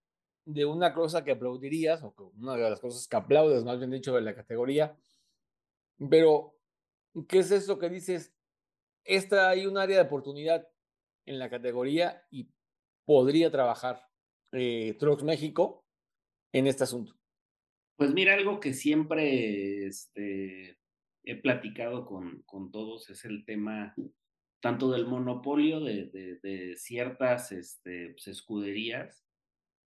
de una cosa que aplaudirías, o una de las cosas que aplaudes, más bien dicho, de la categoría, pero ¿qué es eso que dices? Esta hay un área de oportunidad en la categoría y podría trabajar eh, Trucks México en este asunto? Pues mira, algo que siempre este, he platicado con, con, todos es el tema tanto del monopolio de, de, ciertas este, pues, escuderías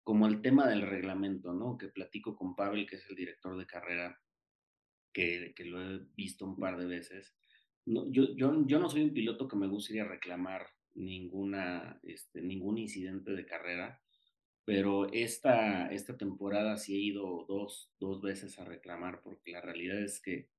como el tema del reglamento, ¿no? Que platico con Pavel, que es el director de carrera, que, que lo he visto un par de veces. No, yo, yo, yo no soy un piloto que me gustaría reclamar ninguna, este, ningún incidente de carrera, pero esta, esta temporada sí he ido dos, dos veces a reclamar, porque la realidad es que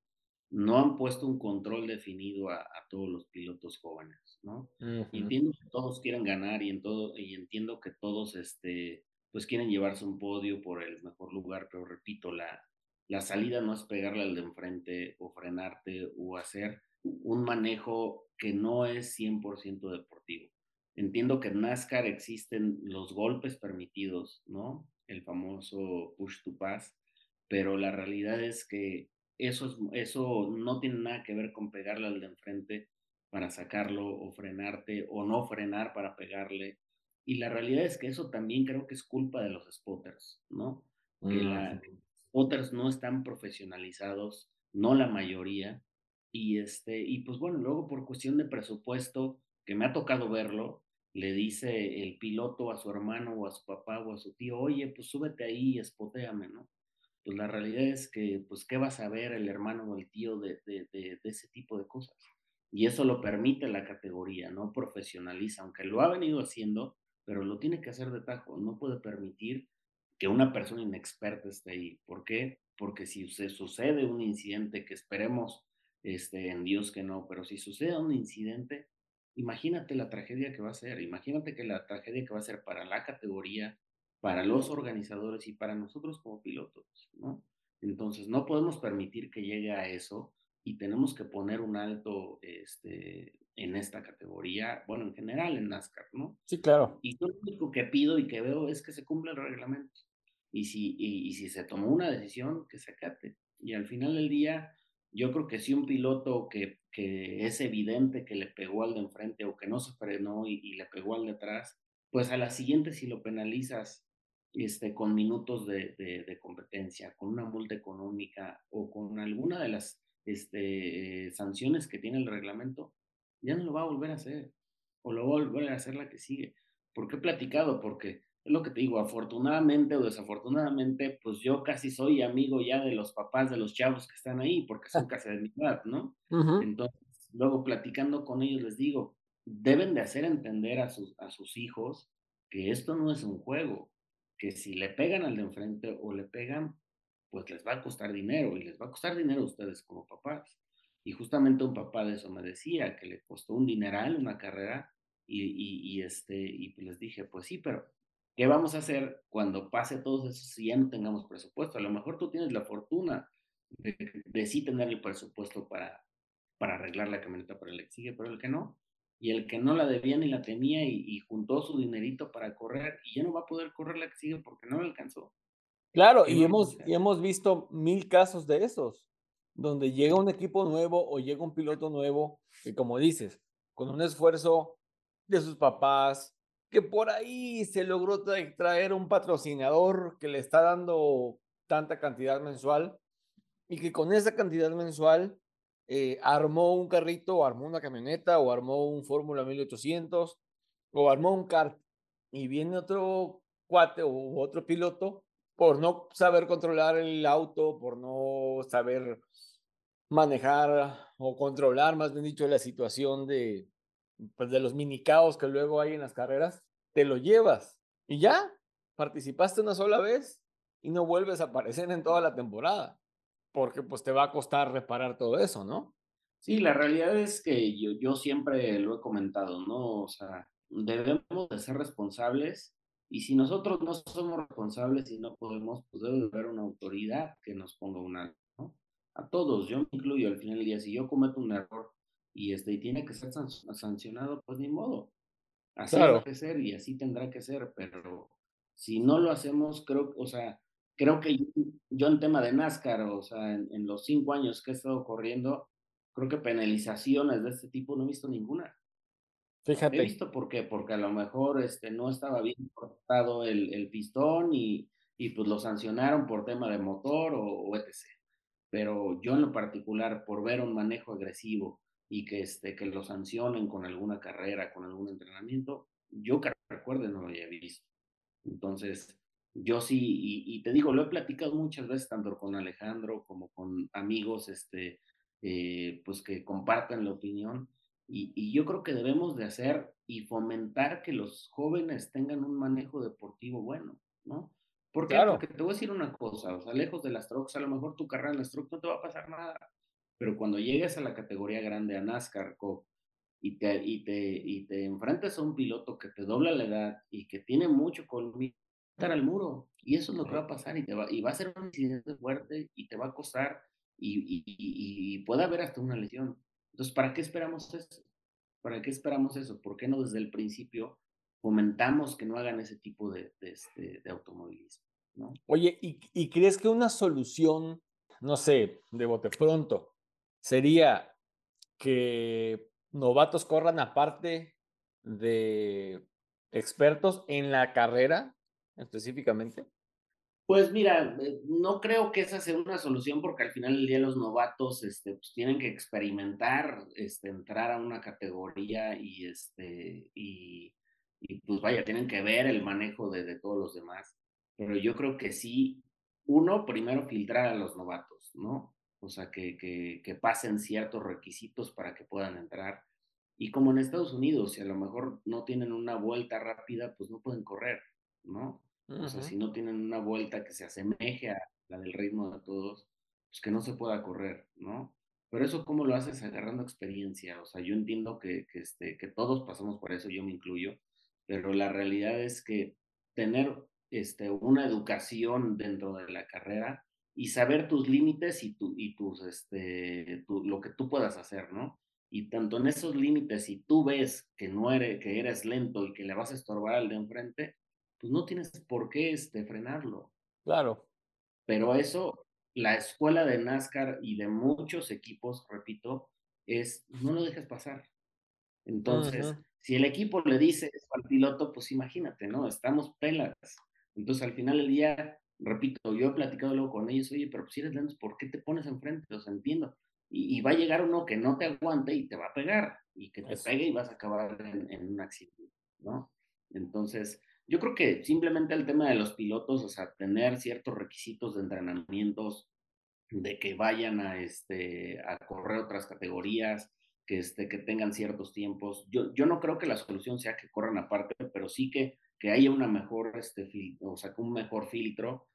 no han puesto un control definido a, todos los pilotos jóvenes, ¿no? Entiendo que todos quieren ganar y, en todo, y entiendo que todos este, pues quieren llevarse un podio por el mejor lugar, pero repito, la, la salida no es pegarle al de enfrente o frenarte o hacer un manejo que no es 100% deportivo. Entiendo que en NASCAR existen los golpes permitidos, ¿no? El famoso push to pass, pero la realidad es que eso, eso no tiene nada que ver con pegarle al de enfrente para sacarlo o frenarte o no frenar para pegarle. Y la realidad es que eso también creo que es culpa de los spotters, ¿no? Que los spotters no están profesionalizados, no la mayoría. Y, este, y pues bueno, luego por cuestión de presupuesto, que me ha tocado verlo, le dice el piloto a su hermano o a su papá o a su tío, oye, pues súbete ahí y espoteame, ¿no? pues la realidad es que, pues, ¿qué va a saber el hermano o el tío de, ese tipo de cosas? Y eso lo permite la categoría, no profesionaliza, aunque lo ha venido haciendo, pero lo tiene que hacer de tajo, no puede permitir que una persona inexperta esté ahí. ¿Por qué? Porque si se sucede un incidente, que esperemos este, en Dios que no, pero si sucede un incidente, imagínate la tragedia que va a ser, imagínate que la tragedia que va a ser para la categoría, para los organizadores y para nosotros como pilotos, ¿no? Entonces, no podemos permitir que llegue a eso y tenemos que poner un alto este, en esta categoría, bueno, en general en NASCAR, ¿no? Sí, claro. Y yo lo único que pido y que veo es que se cumpla el reglamento. Y si, y, si se tomó una decisión, que se acate. Y al final del día, yo creo que si un piloto que, que es evidente que le pegó al de enfrente o que no se frenó y, y le pegó al de atrás, pues a la siguiente si lo penalizas este, con minutos de, de, competencia, con una multa económica o con alguna de las este, sanciones que tiene el reglamento, ya no lo va a volver a hacer o lo va a volver a hacer la que sigue. ¿Por qué he platicado? Porque es lo que te digo, afortunadamente o desafortunadamente, pues yo casi soy amigo ya de los papás de los chavos que están ahí, porque son casi de mi edad, ¿no? Entonces, luego platicando con ellos les digo, deben de hacer entender a sus, a sus hijos que esto no es un juego, que si le pegan al de enfrente o le pegan, pues les va a costar dinero y les va a costar dinero a ustedes como papás. Y justamente un papá de eso me decía que le costó un dineral una carrera y, este, y pues les dije, pues sí, pero ¿qué vamos a hacer cuando pase todo eso si ya no tengamos presupuesto? A lo mejor tú tienes la fortuna de, de sí tener el presupuesto para, para arreglar la camioneta para el que sigue, pero el que no, y el que no la debía ni la tenía y, juntó su dinerito para correr y ya no va a poder correr la que sigue porque no le alcanzó. Claro, y hemos, y hemos visto mil casos de esos, donde llega un equipo nuevo o llega un piloto nuevo que como dices, con un esfuerzo de sus papás, que por ahí se logró traer un patrocinador que le está dando tanta cantidad mensual y que con esa cantidad mensual eh, armó un carrito, o armó una camioneta, o armó un Fórmula 1800, o armó un kart, y viene otro cuate o otro piloto por no saber controlar el auto, por no saber manejar o controlar, más bien dicho, la situación de, pues, de los mini caos que luego hay en las carreras, te lo llevas y ya, participaste una sola vez y no vuelves a aparecer en toda la temporada porque pues te va a costar reparar todo eso, ¿no? Sí, la realidad es que yo, yo siempre lo he comentado, ¿no? O sea, debemos de ser responsables y si nosotros no somos responsables y no podemos, pues debe haber una autoridad que nos ponga un alto, ¿no? A todos, yo me incluyo al final del día, si yo cometo un error y, este, y tiene que ser sancionado, pues ni modo. Así claro. que ser y así tendrá que ser, pero si no lo hacemos, creo, o sea, creo que yo, en tema de NASCAR, o sea, en, los cinco años que he estado corriendo, creo que penalizaciones de este tipo no he visto ninguna. Fíjate. He visto por qué, porque a lo mejor este, no estaba bien cortado el, el pistón y, y, pues lo sancionaron por tema de motor o, etc. Pero yo en lo particular, por ver un manejo agresivo y que, este, que lo sancionen con alguna carrera, con algún entrenamiento, yo que recuerde no lo había visto. Entonces, yo sí, y, te digo, lo he platicado muchas veces, tanto con Alejandro como con amigos, este, eh, pues que compartan la opinión. Y, y, yo creo que debemos de hacer y fomentar que los jóvenes tengan un manejo deportivo bueno, ¿no? ¿Por qué? Porque te voy a decir una cosa, o sea, lejos de las trucks, a lo mejor tu carrera en las trucks no te va a pasar nada, pero cuando llegues a la categoría grande, a NASCAR, y te, y te, y te enfrentas a un piloto que te dobla la edad y que tiene mucho colmillo, estar al muro. Y eso es lo que va a pasar y, te va, y va a ser un incidente fuerte y te va a costar y, y, puede haber hasta una lesión. Entonces, ¿para qué esperamos eso? ¿Para qué esperamos eso? ¿Por qué no desde el principio fomentamos que no hagan ese tipo de, este, automovilismo? Oye, ¿y, ¿y crees que una solución, no sé, de bote pronto, sería que novatos corran aparte de expertos en la carrera específicamente? Pues mira, eh, no creo que esa sea una solución porque al final del día los novatos este, pues, tienen que experimentar, este, entrar a una categoría y, este, y, pues vaya, tienen que ver el manejo de, todos los demás. Pero yo creo que sí, uno, primero filtrar a los novatos, ¿no? O sea, que, que, que pasen ciertos requisitos para que puedan entrar. Y como en Estados Unidos, si a lo mejor no tienen una vuelta rápida, pues no pueden correr, ¿no? O sea, si no tienen una vuelta que se asemeje a la del ritmo de todos, pues que no se pueda correr, ¿no? Pero eso, ¿cómo lo haces? Agarrando experiencia. O sea, yo entiendo que, que, este, que todos pasamos por eso, yo me incluyo, pero la realidad es que tener este, una educación dentro de la carrera y saber tus límites y, tu, y tus, este, lo que tú puedas hacer, ¿no? Y tanto en esos límites, si tú ves que no eres, que eres lento y que le vas a estorbar al de enfrente, pues no tienes por qué este, frenarlo. Claro. Pero eso, la escuela de NASCAR y de muchos equipos, repito, es no lo dejes pasar. Entonces, si el equipo le dice al piloto, pues imagínate, ¿no? Estamos pelas. Entonces, al final del día, repito, yo he platicado luego con ellos, oye, pero si eres lento, ¿por qué te pones enfrente? Los entiendo. Y, va a llegar uno que no te aguante y te va a pegar, y que te pegue y vas a acabar en, en un accidente, ¿no? Entonces, yo creo que simplemente el tema de los pilotos, o sea, tener ciertos requisitos de entrenamientos, de que vayan a, este, a correr otras categorías, que, este, que tengan ciertos tiempos. Yo, yo no creo que la solución sea que corran aparte, pero sí que, que haya una mejor, este, o sea, un mejor filtro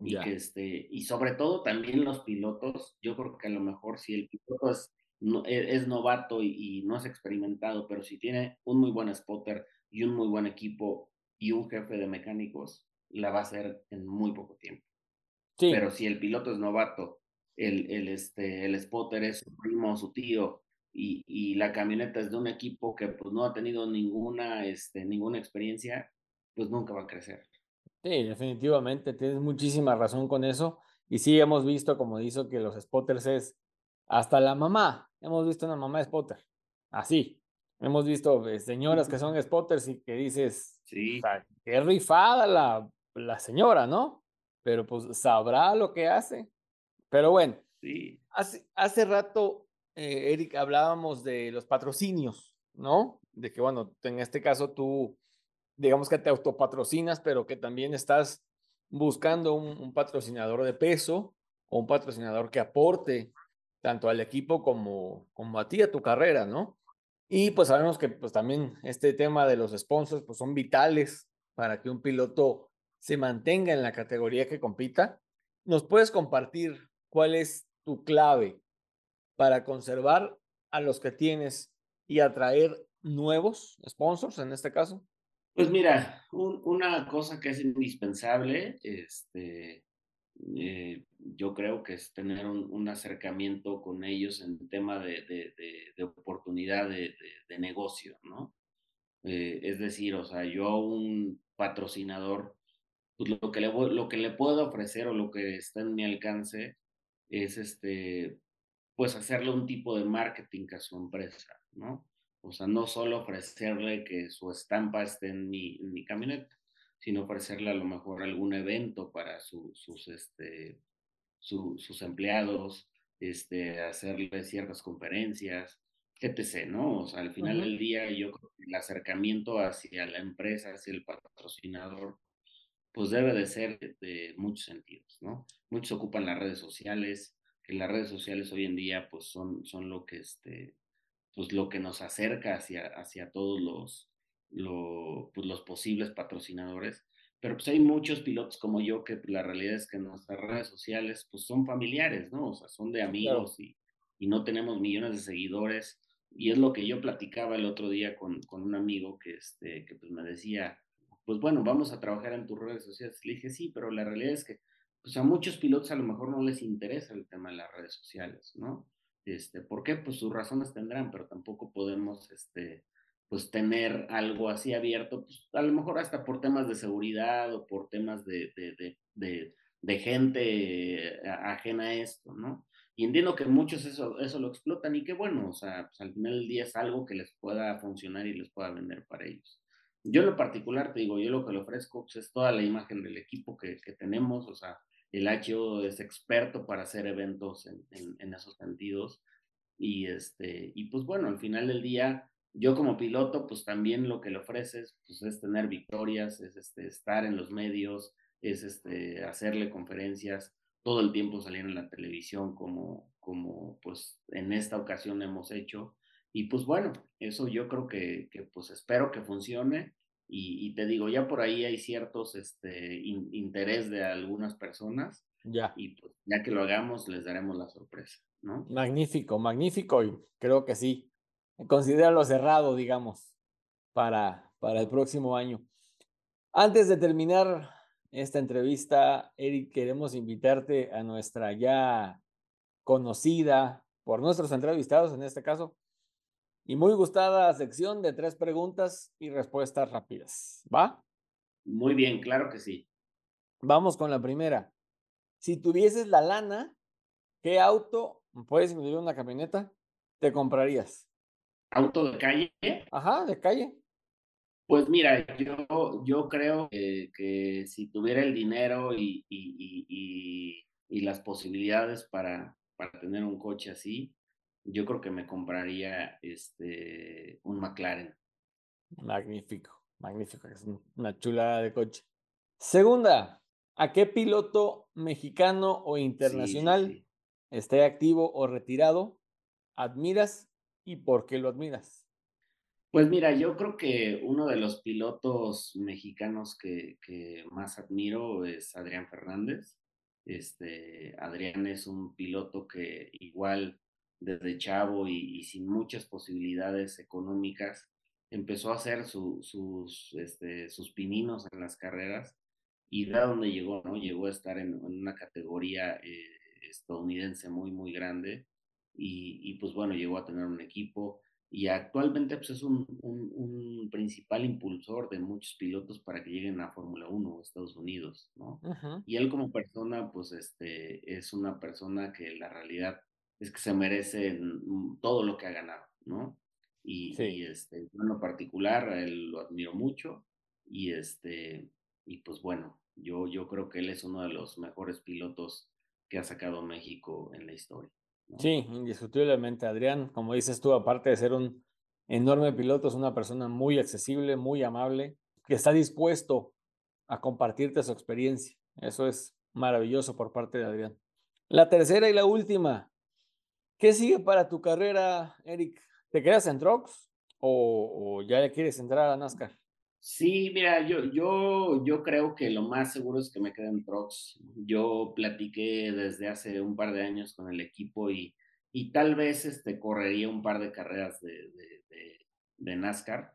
y que este, y sobre todo también los pilotos, yo creo que a lo mejor si el piloto es, no, e, es, novato y, y, no es experimentado, pero si tiene un muy buen spotter y un muy buen equipo y un jefe de mecánicos la va a hacer en muy poco tiempo. Pero si el piloto es novato, el, el, este, el spotter es su primo, su tío, y, y, la camioneta es de un equipo que pues no ha tenido ninguna, este, ninguna experiencia, pues nunca va a crecer. Sí, definitivamente, tienes muchísima razón con eso. Y sí, hemos visto, como dice, que los spotters es hasta la mamá. Hemos visto una mamá spotter. Así. Hemos visto eh, señoras que son spotters y que dices, sí. qué rifada la, la señora, ¿no? Pero pues sabrá lo que hace. Pero bueno, sí. hace, hace rato, eh, Eric, hablábamos de los patrocinios, ¿no? De que, bueno, en este caso tú, digamos que te autopatrocinas, pero que también estás buscando un, un patrocinador de peso o un patrocinador que aporte tanto al equipo como, como a ti, a tu carrera, ¿no? Y pues sabemos que pues también este tema de los sponsors pues son vitales para que un piloto se mantenga en la categoría que compita. ¿Nos puedes compartir cuál es tu clave para conservar a los que tienes y atraer nuevos sponsors en este caso? Pues mira, una cosa que es indispensable, este, eh, yo creo que es tener un, acercamiento con ellos en tema de, de, oportunidad de, negocio, ¿no? Eh, es decir, o sea, yo a un patrocinador, pues lo que, le, lo que le puedo ofrecer o lo que está en mi alcance es este, pues hacerle un tipo de marketing a su empresa, ¿no? O sea, no solo ofrecerle que su estampa esté en mi, en mi camioneta, sino ofrecerle a lo mejor algún evento para sus, este, sus empleados, este, hacerle ciertas conferencias, etc., ¿no? O sea, al final del día yo creo que el acercamiento hacia la empresa, hacia el patrocinador, pues debe de ser de muchos sentidos, ¿no? Muchos ocupan las redes sociales, que las redes sociales hoy en día pues son, son lo que este, pues lo que nos acerca hacia, hacia todos los, pues, los posibles patrocinadores. Pero pues hay muchos pilotos como yo que la realidad es que nuestras redes sociales pues son familiares, ¿no? O sea, son de amigos y, y, no tenemos millones de seguidores. Y es lo que yo platicaba el otro día con, con un amigo que, este, que pues me decía, pues bueno, vamos a trabajar en tus redes sociales. Le dije, sí, pero la realidad es que pues a muchos pilotos a lo mejor no les interesa el tema de las redes sociales, ¿no? Este, ¿Por qué? Pues sus razones tendrán, pero tampoco podemos, este, pues tener algo así abierto, pues a lo mejor hasta por temas de seguridad o por temas de, de, de, de gente ajena a esto, ¿no? Y entiendo que muchos eso, eso lo explotan y qué bueno, o sea, pues al final del día es algo que les pueda funcionar y les pueda vender para ellos. Yo en lo particular te digo, yo lo que le ofrezco pues, es toda la imagen del equipo que, que tenemos, o sea, el HO es experto para hacer eventos en, en, esos sentidos. Y, este, y pues bueno, al final del día, yo como piloto, pues también lo que le ofreces pues, es tener victorias, es este, estar en los medios, es este, hacerle conferencias, todo el tiempo salir en la televisión como, como pues en esta ocasión hemos hecho. Y pues bueno, eso yo creo que, que pues espero que funcione. Y, te digo, ya por ahí hay ciertos este, interés de algunas personas. Ya. Y pues ya que lo hagamos, les daremos la sorpresa, ¿no? Magnífico, magnífico. Y creo que sí. Considéralo cerrado, digamos, para, para el próximo año. Antes de terminar esta entrevista, Eric, queremos invitarte a nuestra ya conocida por nuestros entrevistados, en este caso, y muy gustada sección de tres preguntas y respuestas rápidas. ¿Va? Muy bien, claro que sí. Vamos con la primera. Si tuvieses la lana, ¿qué auto, puedes incluir una camioneta, te comprarías? ¿Auto de calle? Ajá, de calle. Pues mira, yo, yo creo que, si tuviera el dinero y, y, y, y las posibilidades para, para tener un coche así, yo creo que me compraría este, un McLaren. Magnífico, magnífico. Es una chulada de coche. Segunda, ¿a qué piloto mexicano o internacional, esté activo o retirado, admiras y por qué lo admiras? Pues mira, yo creo que uno de los pilotos mexicanos que, que más admiro es Adrián Fernández. Este, Adrián es un piloto que igual desde chavo y, sin muchas posibilidades económicas, empezó a hacer sus, este, sus pininos en las carreras y de dónde llegó, ¿no? Llegó a estar en, una categoría eh, estadounidense muy, muy grande y, pues bueno, llegó a tener un equipo y actualmente pues es un, un, principal impulsor de muchos pilotos para que lleguen a Fórmula 1 o Estados Unidos, ¿no? Y él como persona, pues este, es una persona que la realidad es que se merece todo lo que ha ganado, ¿no? Y, este, en lo particular, él lo admiro mucho y este, y pues bueno, yo, yo creo que él es uno de los mejores pilotos que ha sacado México en la historia. Sí, indiscutiblemente, Adrián, como dices tú, aparte de ser un enorme piloto, es una persona muy accesible, muy amable, que está dispuesto a compartirte su experiencia. Eso es maravilloso por parte de Adrián. La tercera y la última, ¿Qué sigue para tu carrera, Eric? ¿Te quedas en Trucks o, ya le quieres entrar a NASCAR? Sí, mira, yo, yo, yo creo que lo más seguro es que me quede en Trucks. Yo platiqué desde hace un par de años con el equipo y, y tal vez este, correría un par de carreras de, de, NASCAR,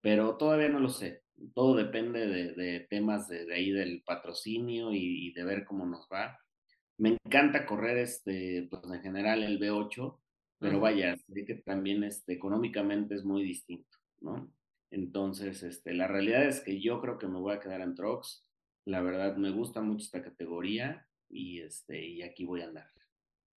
pero todavía no lo sé. Todo depende de, temas de, ahí del patrocinio y, de ver cómo nos va. Me encanta correr, este, pues en general el B8, pero vaya, sé que también este, económicamente es muy distinto, ¿no? Entonces, este, la realidad es que yo creo que me voy a quedar en Trucks. La verdad, me gusta mucho esta categoría y, este, y aquí voy a andar.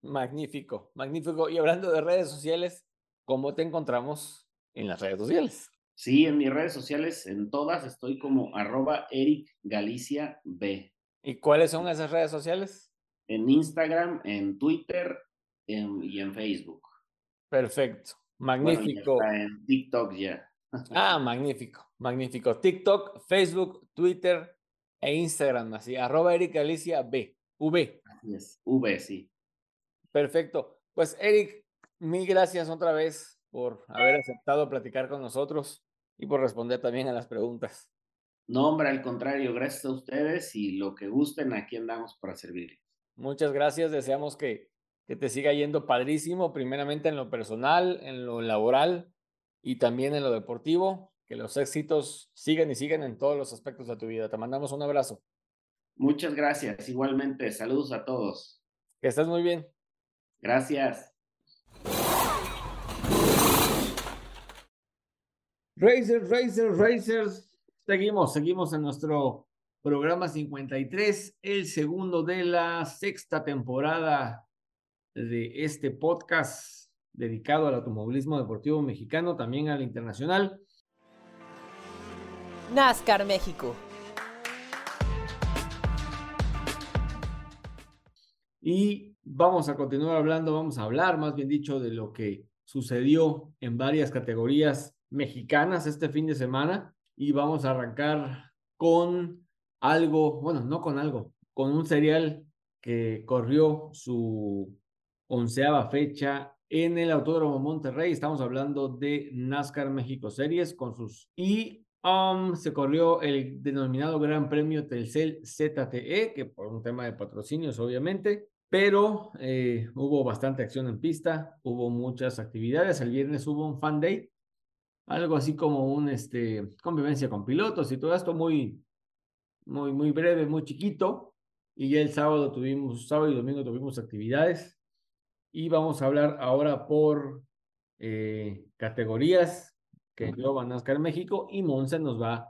Magnífico, magnífico. Y hablando de redes sociales, ¿cómo te encontramos en las redes sociales? Sí, en mis redes sociales, en todas, estoy como arroba Eric Galicia B. ¿Y cuáles son esas redes sociales? en Instagram, en Twitter y en Facebook. Perfecto, magnífico. en TikTok ya. Ah, magnífico, magnífico. TikTok, Facebook, Twitter, e Instagram, así, arroba Eric Alicia B, V. Así es, V, sí. Perfecto. Pues Eric, mil gracias otra vez por haber aceptado platicar con nosotros y por responder también a las preguntas. No, hombre, al contrario, gracias a ustedes y lo que gusten, aquí andamos para servirles. Muchas gracias, deseamos que, que te siga yendo padrísimo, primeramente en lo personal, en lo laboral y también en lo deportivo, que los éxitos sigan y sigan en todos los aspectos de tu vida. Te mandamos un abrazo. Muchas gracias, igualmente, saludos a todos. Que estés muy bien. Gracias. Racers, Racers, Racers. Seguimos, seguimos en nuestro programa 53, el segundo de la sexta temporada de este podcast dedicado al automovilismo deportivo mexicano, también al internacional. NASCAR México. Y vamos a continuar hablando, vamos a hablar más bien dicho de lo que sucedió en varias categorías mexicanas este fin de semana y vamos a arrancar con algo, bueno, no con algo, con un serial que corrió su onceava fecha en el Autódromo Monterrey. Estamos hablando de NASCAR México Series con sus y um, se corrió el denominado Gran Premio Telcel ZTE, que por un tema de patrocinios, obviamente, pero eh, hubo bastante acción en pista, hubo muchas actividades. El viernes hubo un fan day algo así como un este, convivencia con pilotos y todo esto muy, muy, muy breve, muy chiquito. Y ya el sábado tuvimos, sábado y domingo tuvimos actividades. Y vamos a hablar ahora por eh, categorías que yo van a NASCAR México y Monse nos va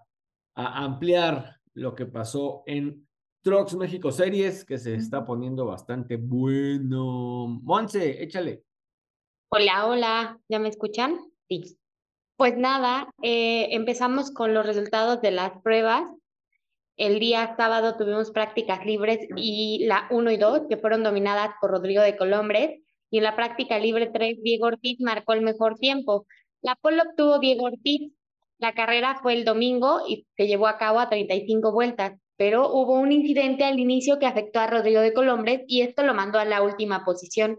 a ampliar lo que pasó en Trucks México Series, que se está poniendo bastante bueno. Monse, échale. Hola, hola, ¿ya me escuchan? Sí. Pues nada, eh, empezamos con los resultados de las pruebas. El día sábado tuvimos prácticas libres y la 1 y 2, que fueron dominadas por Rodrigo de Colombres. Y en la práctica libre 3, Diego Ortiz marcó el mejor tiempo. La pole obtuvo Diego Ortiz. La carrera fue el domingo y se llevó a cabo a 35 vueltas, pero hubo un incidente al inicio que afectó a Rodrigo de Colombres y esto lo mandó a la última posición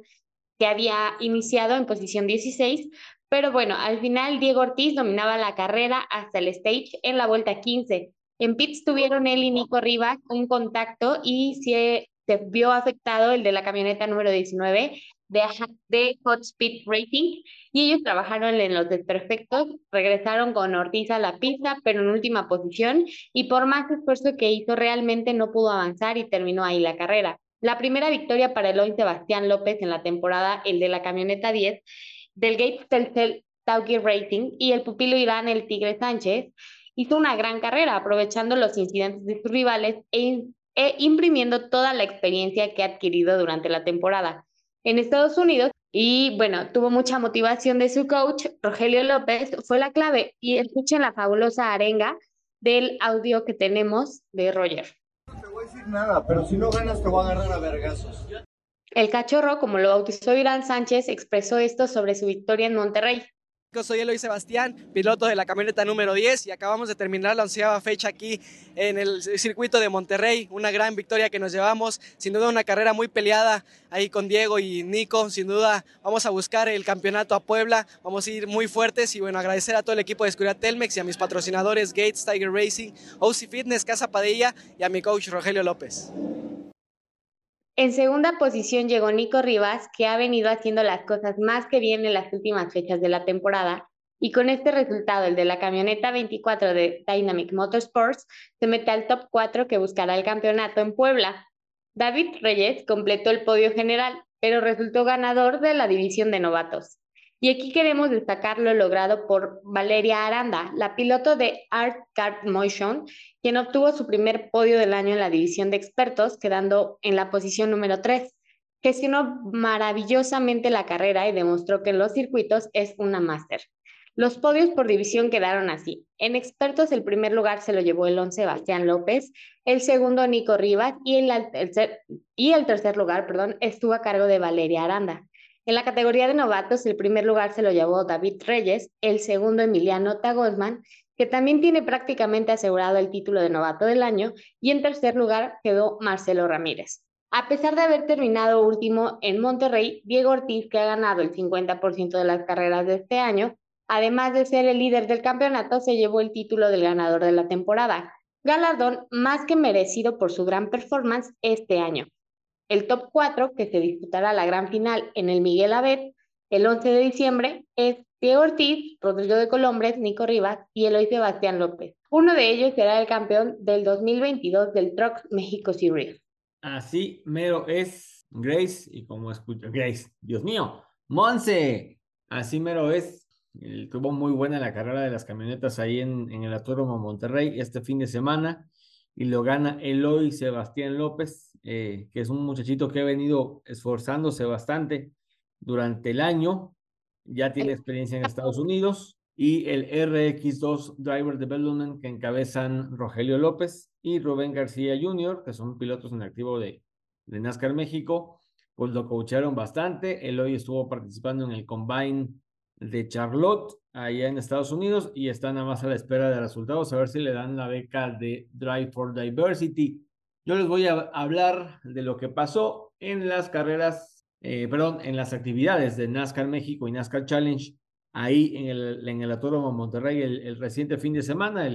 que había iniciado en posición 16, pero bueno, al final Diego Ortiz dominaba la carrera hasta el stage en la vuelta 15. En pits tuvieron él y Nico Rivas un contacto y se, se vio afectado el de la camioneta número 19 de, de Hot Speed Racing y ellos trabajaron en los desperfectos, regresaron con Ortiz a la pista, pero en última posición y por más esfuerzo que hizo realmente no pudo avanzar y terminó ahí la carrera. La primera victoria para Eloy Sebastián López en la temporada, el de la camioneta 10, del Gates Telcel Tauki Racing y el pupilo Irán El Tigre Sánchez hizo una gran carrera aprovechando los incidentes de sus rivales e, e imprimiendo toda la experiencia que ha adquirido durante la temporada en Estados Unidos y bueno, tuvo mucha motivación de su coach, Rogelio López, fue la clave y escuchen la fabulosa arenga del audio que tenemos de Roger. No te voy a decir nada, pero si no ganas te voy a agarrar a vergazos. El cachorro, como lo bautizó Irán Sánchez, expresó esto sobre su victoria en Monterrey. Soy Eloy Sebastián, piloto de la camioneta número 10 y acabamos de terminar la onceava fecha aquí en el circuito de Monterrey. Una gran victoria que nos llevamos, sin duda una carrera muy peleada ahí con Diego y Nico. Sin duda vamos a buscar el campeonato a Puebla, vamos a ir muy fuertes y bueno, agradecer a todo el equipo de Escuridad Telmex y a mis patrocinadores Gates, Tiger Racing, OC Fitness, Casa Padilla y a mi coach Rogelio López. En segunda posición llegó Nico Rivas, que ha venido haciendo las cosas más que bien en las últimas fechas de la temporada, y con este resultado, el de la camioneta 24 de Dynamic Motorsports, se mete al top 4 que buscará el campeonato en Puebla. David Reyes completó el podio general, pero resultó ganador de la división de novatos. Y aquí queremos destacar lo logrado por Valeria Aranda, la piloto de Art Kart Motion, quien obtuvo su primer podio del año en la división de expertos, quedando en la posición número 3. Gestionó maravillosamente la carrera y demostró que en los circuitos es una máster. Los podios por división quedaron así. En expertos el primer lugar se lo llevó el 11 Sebastián López, el segundo Nico Rivas y el, tercer, lugar perdón, estuvo a cargo de Valeria Aranda. En la categoría de novatos, el primer lugar se lo llevó David Reyes, el segundo Emiliano Tagosman que también tiene prácticamente asegurado el título de novato del año, y en tercer lugar quedó Marcelo Ramírez. A pesar de haber terminado último en Monterrey, Diego Ortiz, que ha ganado el 50% de las carreras de este año, además de ser el líder del campeonato, se llevó el título del ganador de la temporada, galardón más que merecido por su gran performance este año. El top 4, que se disputará la gran final en el Miguel Abed el 11 de diciembre, es Diego Ortiz, Rodrigo de Colombres, Nico Rivas y Eloy Sebastián López. Uno de ellos será el campeón del 2022 del Truck México Series. Así mero es Grace, y como escucho, Grace, Dios mío, Monse, así mero es. tuvo muy buena la carrera de las camionetas ahí en, en el Autódromo Monterrey este fin de semana y lo gana Eloy Sebastián López, eh, que es un muchachito que ha venido esforzándose bastante durante el año, ya tiene experiencia en Estados Unidos, y el RX2 Driver Development que encabezan Rogelio López y Rubén García Jr., que son pilotos en activo de, de NASCAR México, pues lo coacharon bastante. Eloy estuvo participando en el Combine de Charlotte, allá en Estados Unidos, y está nada más a la espera de resultados, a ver si le dan la beca de Drive for Diversity. Yo les voy a hablar de lo que pasó en las carreras, eh, perdón, en las actividades de NASCAR México y NASCAR Challenge, ahí en el, Autódromo Monterrey el, reciente fin de semana,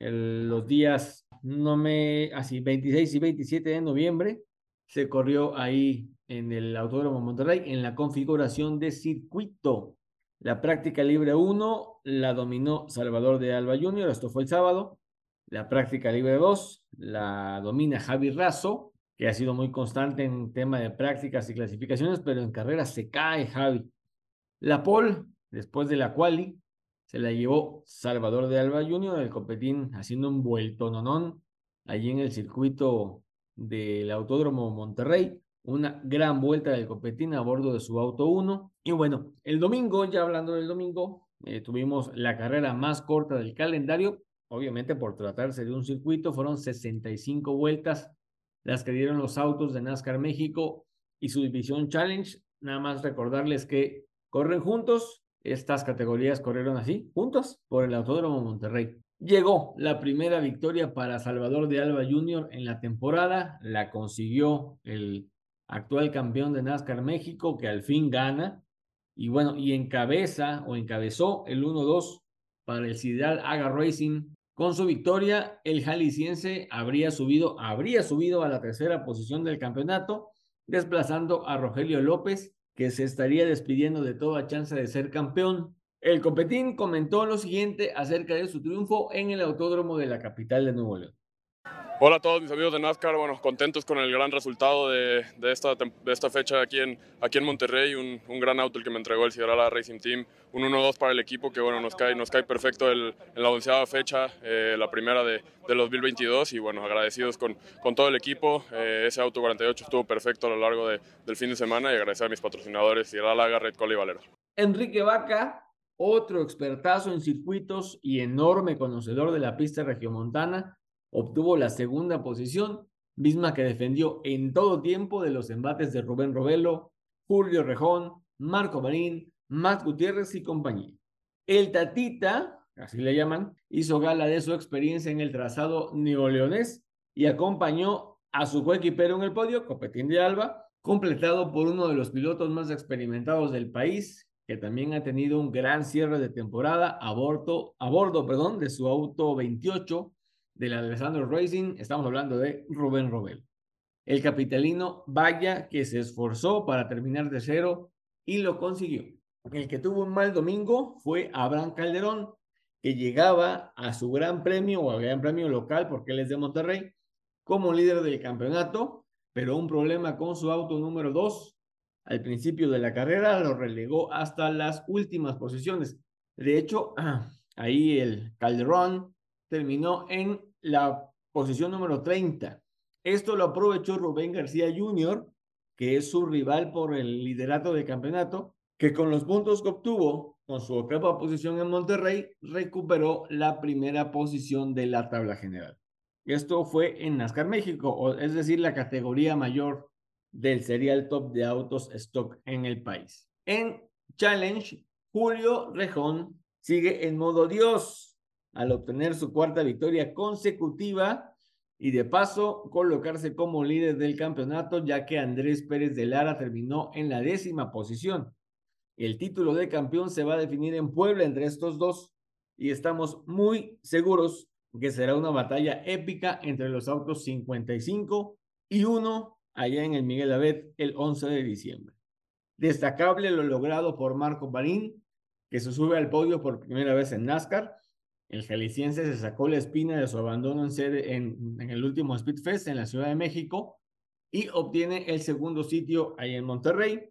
los días, no me, así, 26 y 27 de noviembre, se corrió ahí en el Autódromo Monterrey en la configuración de circuito. La práctica libre 1 la dominó Salvador de Alba Jr., esto fue el sábado. La práctica libre 2 la domina Javi Razo, que ha sido muy constante en tema de prácticas y clasificaciones, pero en carrera se cae Javi. La pole, después de la quali, se la llevó Salvador de Alba Jr., el competín haciendo un vuelto nonón allí en el circuito del Autódromo Monterrey una gran vuelta del Copetín a bordo de su auto 1. Y bueno, el domingo, ya hablando del domingo, eh, tuvimos la carrera más corta del calendario. Obviamente por tratarse de un circuito, fueron 65 vueltas las que dieron los autos de NASCAR México y su división Challenge. Nada más recordarles que corren juntos. Estas categorías corrieron así, juntos, por el Autódromo Monterrey. Llegó la primera victoria para Salvador de Alba Jr. en la temporada. La consiguió el actual campeón de NASCAR México, que al fin gana. Y bueno, y encabeza o encabezó el 1-2 para el Cidal Aga Racing. Con su victoria, el jalisciense habría subido, habría subido a la tercera posición del campeonato, desplazando a Rogelio López, que se estaría despidiendo de toda chance de ser campeón. El competín comentó lo siguiente acerca de su triunfo en el autódromo de la capital de Nuevo León. Hola a todos mis amigos de NASCAR, bueno, contentos con el gran resultado de, de, esta, de esta, fecha aquí en, aquí en Monterrey, un, un, gran auto el que me entregó el Ciudadala Racing Team, un 1-2 para el equipo que bueno, nos cae, nos cae perfecto el, en la onceava fecha, eh, la primera de, del 2022 y bueno, agradecidos con, con todo el equipo, eh, ese auto 48 estuvo perfecto a lo largo de, del fin de semana y agradecer a mis patrocinadores Ciudadala, Red Cole y Valero. Enrique Vaca, otro expertazo en circuitos y enorme conocedor de la pista regiomontana, obtuvo la segunda posición, misma que defendió en todo tiempo de los embates de Rubén Robelo, Julio Rejón, Marco Marín, Matt Gutiérrez y compañía. El Tatita, así le llaman, hizo gala de su experiencia en el trazado neoleonés y acompañó a su coequipero en el podio, Copetín de Alba, completado por uno de los pilotos más experimentados del país, que también ha tenido un gran cierre de temporada a bordo, perdón, de su auto 28 del Alessandro Racing, estamos hablando de Rubén Robel. El capitalino, vaya que se esforzó para terminar de cero y lo consiguió. El que tuvo un mal domingo fue Abraham Calderón, que llegaba a su gran premio o al gran premio local, porque él es de Monterrey, como líder del campeonato, pero un problema con su auto número dos al principio de la carrera lo relegó hasta las últimas posiciones. De hecho, ahí el Calderón terminó en la posición número 30. Esto lo aprovechó Rubén García Jr., que es su rival por el liderato de campeonato, que con los puntos que obtuvo con su octava posición en Monterrey, recuperó la primera posición de la tabla general. Esto fue en NASCAR México, es decir, la categoría mayor del serial top de autos stock en el país. En Challenge, Julio Rejón sigue en modo Dios al obtener su cuarta victoria consecutiva y de paso colocarse como líder del campeonato, ya que Andrés Pérez de Lara terminó en la décima posición. El título de campeón se va a definir en Puebla entre estos dos y estamos muy seguros que será una batalla épica entre los autos 55 y 1 allá en el Miguel Abed el 11 de diciembre. Destacable lo logrado por Marco Marín, que se sube al podio por primera vez en NASCAR. El jalisciense se sacó la espina de su abandono en, sede, en, el último Speedfest en la Ciudad de México y obtiene el segundo sitio ahí en Monterrey.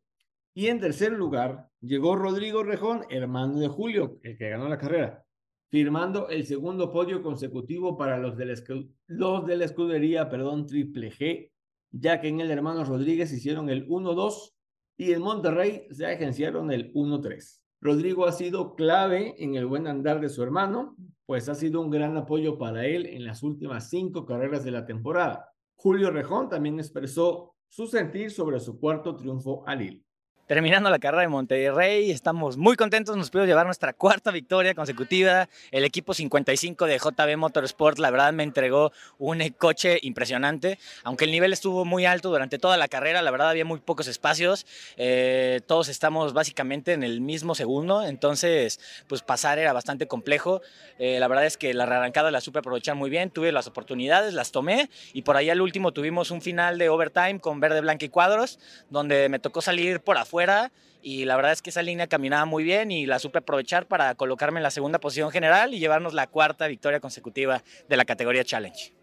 Y en tercer lugar llegó Rodrigo Rejón, hermano de Julio, el que ganó la carrera, firmando el segundo podio consecutivo para los de la, los de la escudería, perdón, Triple G, ya que en el hermano Rodríguez hicieron el 1-2 y en Monterrey se agenciaron el 1-3. Rodrigo ha sido clave en el buen andar de su hermano, pues ha sido un gran apoyo para él en las últimas cinco carreras de la temporada. Julio Rejón también expresó su sentir sobre su cuarto triunfo al hilo. Terminando la carrera de Monterrey, estamos muy contentos, nos pudimos llevar nuestra cuarta victoria consecutiva. El equipo 55 de JB Motorsport, la verdad, me entregó un coche impresionante. Aunque el nivel estuvo muy alto durante toda la carrera, la verdad había muy pocos espacios. Eh, todos estamos básicamente en el mismo segundo, entonces, pues pasar era bastante complejo. Eh, la verdad es que la rearrancada la supe aprovechar muy bien, tuve las oportunidades, las tomé y por ahí al último tuvimos un final de overtime con verde, blanco y cuadros, donde me tocó salir por afuera y la verdad es que esa línea caminaba muy bien y la supe aprovechar para colocarme en la segunda posición general y llevarnos la cuarta victoria consecutiva de la categoría Challenge.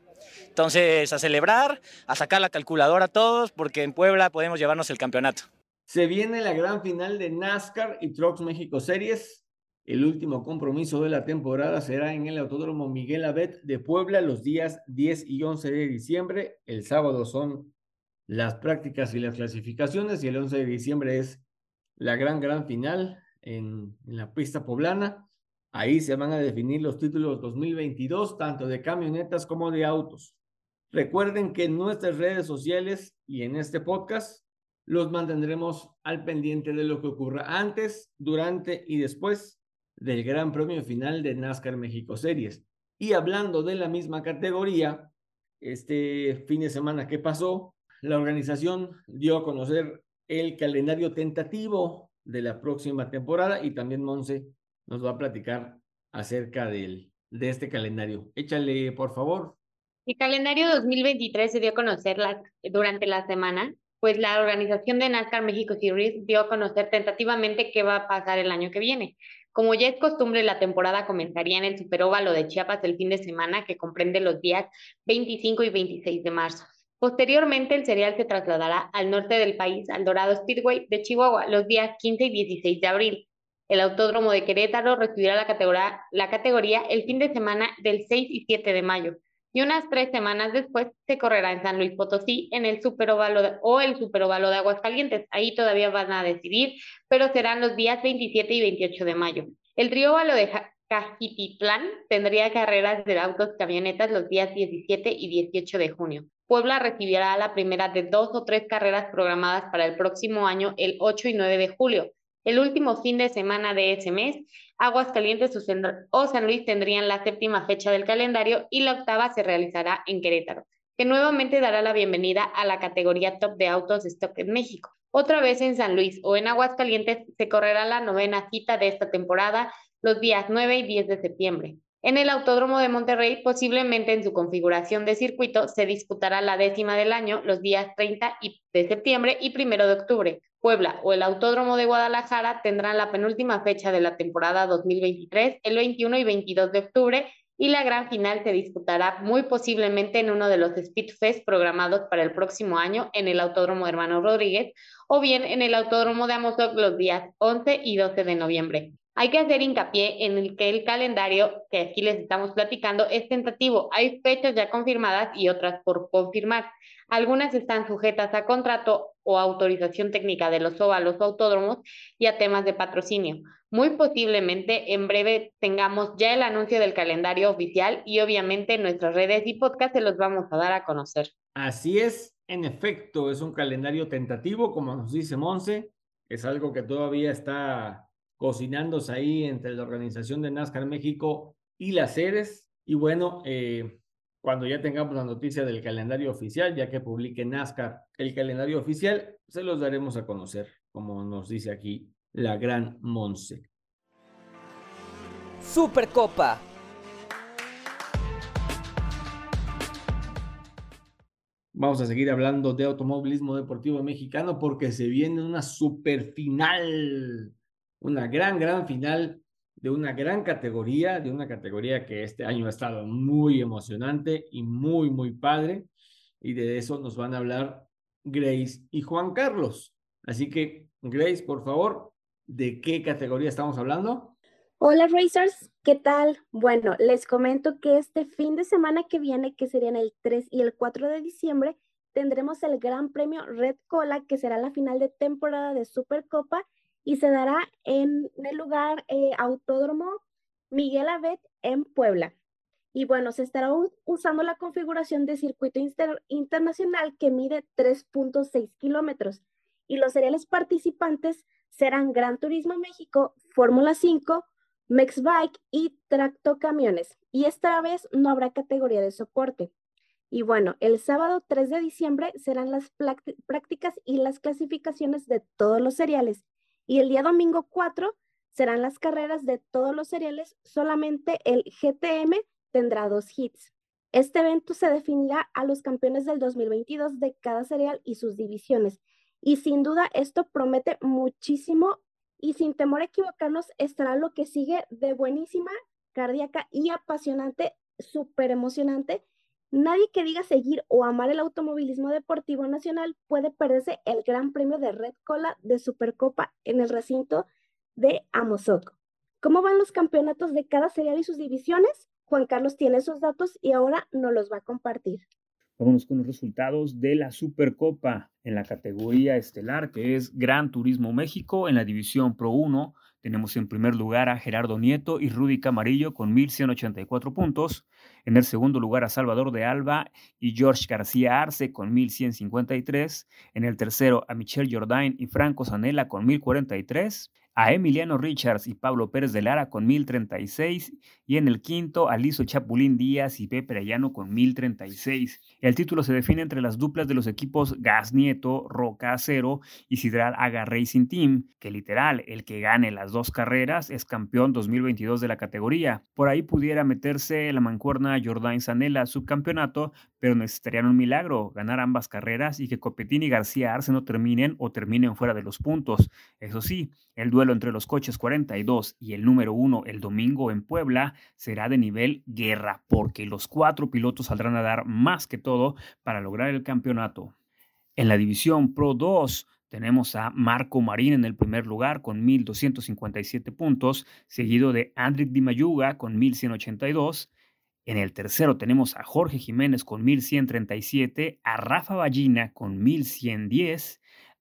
Entonces, a celebrar, a sacar la calculadora a todos, porque en Puebla podemos llevarnos el campeonato. Se viene la gran final de NASCAR y Trucks México Series. El último compromiso de la temporada será en el Autódromo Miguel Abet de Puebla los días 10 y 11 de diciembre. El sábado son las prácticas y las clasificaciones y el 11 de diciembre es la gran, gran final en, la pista poblana. Ahí se van a definir los títulos 2022, tanto de camionetas como de autos. Recuerden que en nuestras redes sociales y en este podcast los mantendremos al pendiente de lo que ocurra antes, durante y después del Gran Premio Final de NASCAR México Series. Y hablando de la misma categoría, este fin de semana que pasó, la organización dio a conocer el calendario tentativo de la próxima temporada y también Monse nos va a platicar acerca del, de este calendario. Échale, por favor. El calendario 2023 se dio a conocer durante la semana, pues la organización de NASCAR México Series dio a conocer tentativamente qué va a pasar el año que viene. Como ya es costumbre, la temporada comenzaría en el Superóvalo de Chiapas el fin de semana, que comprende los días 25 y 26 de marzo. Posteriormente, el serial se trasladará al norte del país, al Dorado Speedway de Chihuahua, los días 15 y 16 de abril. El Autódromo de Querétaro recibirá la categoría, el fin de semana del 6 y 7 de mayo. Y unas tres semanas después se correrá en San Luis Potosí en el Superóvalo de, o el Superóvalo de Aguascalientes. Ahí todavía van a decidir, pero serán los días 27 y 28 de mayo. El Trióvalo de Cajititlán tendría carreras de autos camionetas los días 17 y 18 de junio. Puebla recibirá la primera de dos o tres carreras programadas para el próximo año, el 8 y 9 de julio. El último fin de semana de ese mes, Aguascalientes o San Luis tendrían la séptima fecha del calendario y la octava se realizará en Querétaro, que nuevamente dará la bienvenida a la categoría top de autos stock en México. Otra vez en San Luis o en Aguascalientes se correrá la novena cita de esta temporada los días 9 y 10 de septiembre. En el Autódromo de Monterrey, posiblemente en su configuración de circuito, se disputará la décima del año los días 30 de septiembre y 1 de octubre. Puebla o el Autódromo de Guadalajara tendrán la penúltima fecha de la temporada 2023, el 21 y 22 de octubre, y la gran final se disputará muy posiblemente en uno de los Speedfest programados para el próximo año en el Autódromo Hermano Rodríguez o bien en el Autódromo de Amozoc los días 11 y 12 de noviembre. Hay que hacer hincapié en el que el calendario que aquí les estamos platicando es tentativo. Hay fechas ya confirmadas y otras por confirmar. Algunas están sujetas a contrato o autorización técnica de los óvalos o autódromos y a temas de patrocinio. Muy posiblemente en breve tengamos ya el anuncio del calendario oficial y obviamente en nuestras redes y podcast se los vamos a dar a conocer. Así es, en efecto, es un calendario tentativo, como nos dice Monse, es algo que todavía está cocinándose ahí entre la organización de NASCAR México y las sedes. Y bueno, eh, cuando ya tengamos la noticia del calendario oficial, ya que publique NASCAR el calendario oficial, se los daremos a conocer, como nos dice aquí la gran Monse. Supercopa. Vamos a seguir hablando de automovilismo deportivo mexicano porque se viene una super final, una gran, gran final de una gran categoría, de una categoría que este año ha estado muy emocionante y muy, muy padre. Y de eso nos van a hablar Grace y Juan Carlos. Así que, Grace, por favor, ¿de qué categoría estamos hablando? Hola Racers, ¿qué tal? Bueno, les comento que este fin de semana que viene, que serían el 3 y el 4 de diciembre, tendremos el Gran Premio Red Cola, que será la final de temporada de Supercopa y se dará en el lugar eh, Autódromo Miguel Abet en Puebla. Y bueno, se estará usando la configuración de circuito internacional que mide 3.6 kilómetros. Y los seriales participantes serán Gran Turismo México, Fórmula 5, Mexbike y Tracto Camiones. Y esta vez no habrá categoría de soporte. Y bueno, el sábado 3 de diciembre serán las prácticas y las clasificaciones de todos los seriales. Y el día domingo 4 serán las carreras de todos los seriales. Solamente el GTM tendrá dos hits. Este evento se definirá a los campeones del 2022 de cada serial y sus divisiones. Y sin duda esto promete muchísimo y sin temor a equivocarnos, estará lo que sigue de buenísima, cardíaca y apasionante, súper emocionante. Nadie que diga seguir o amar el automovilismo deportivo nacional puede perderse el Gran Premio de Red Cola de Supercopa en el recinto de Amozoc. ¿Cómo van los campeonatos de cada serial y sus divisiones? Juan Carlos tiene esos datos y ahora nos los va a compartir. Vámonos con los resultados de la Supercopa en la categoría estelar, que es Gran Turismo México. En la división Pro 1 tenemos en primer lugar a Gerardo Nieto y Rudy Camarillo con 1.184 puntos. En el segundo lugar a Salvador de Alba y George García Arce con 1.153. En el tercero a Michelle Jordain y Franco Zanella con 1.043 a Emiliano Richards y Pablo Pérez de Lara con 1036 y en el quinto a Chapulín Díaz y Pepe Arellano con 1036. El título se define entre las duplas de los equipos Gas Nieto, Roca Acero y Sidral Aga Racing Team, que literal, el que gane las dos carreras es campeón 2022 de la categoría. Por ahí pudiera meterse la mancuerna Jordain Zanella subcampeonato, pero necesitarían un milagro, ganar ambas carreras y que Copetín y García Arce no terminen o terminen fuera de los puntos. Eso sí, el duelo entre los coches 42 y el número 1 el domingo en Puebla será de nivel guerra, porque los cuatro pilotos saldrán a dar más que todo para lograr el campeonato. En la división Pro 2 tenemos a Marco Marín en el primer lugar con 1.257 puntos, seguido de Andrick Di Mayuga con 1.182. En el tercero tenemos a Jorge Jiménez con 1.137, a Rafa Ballina con 1.110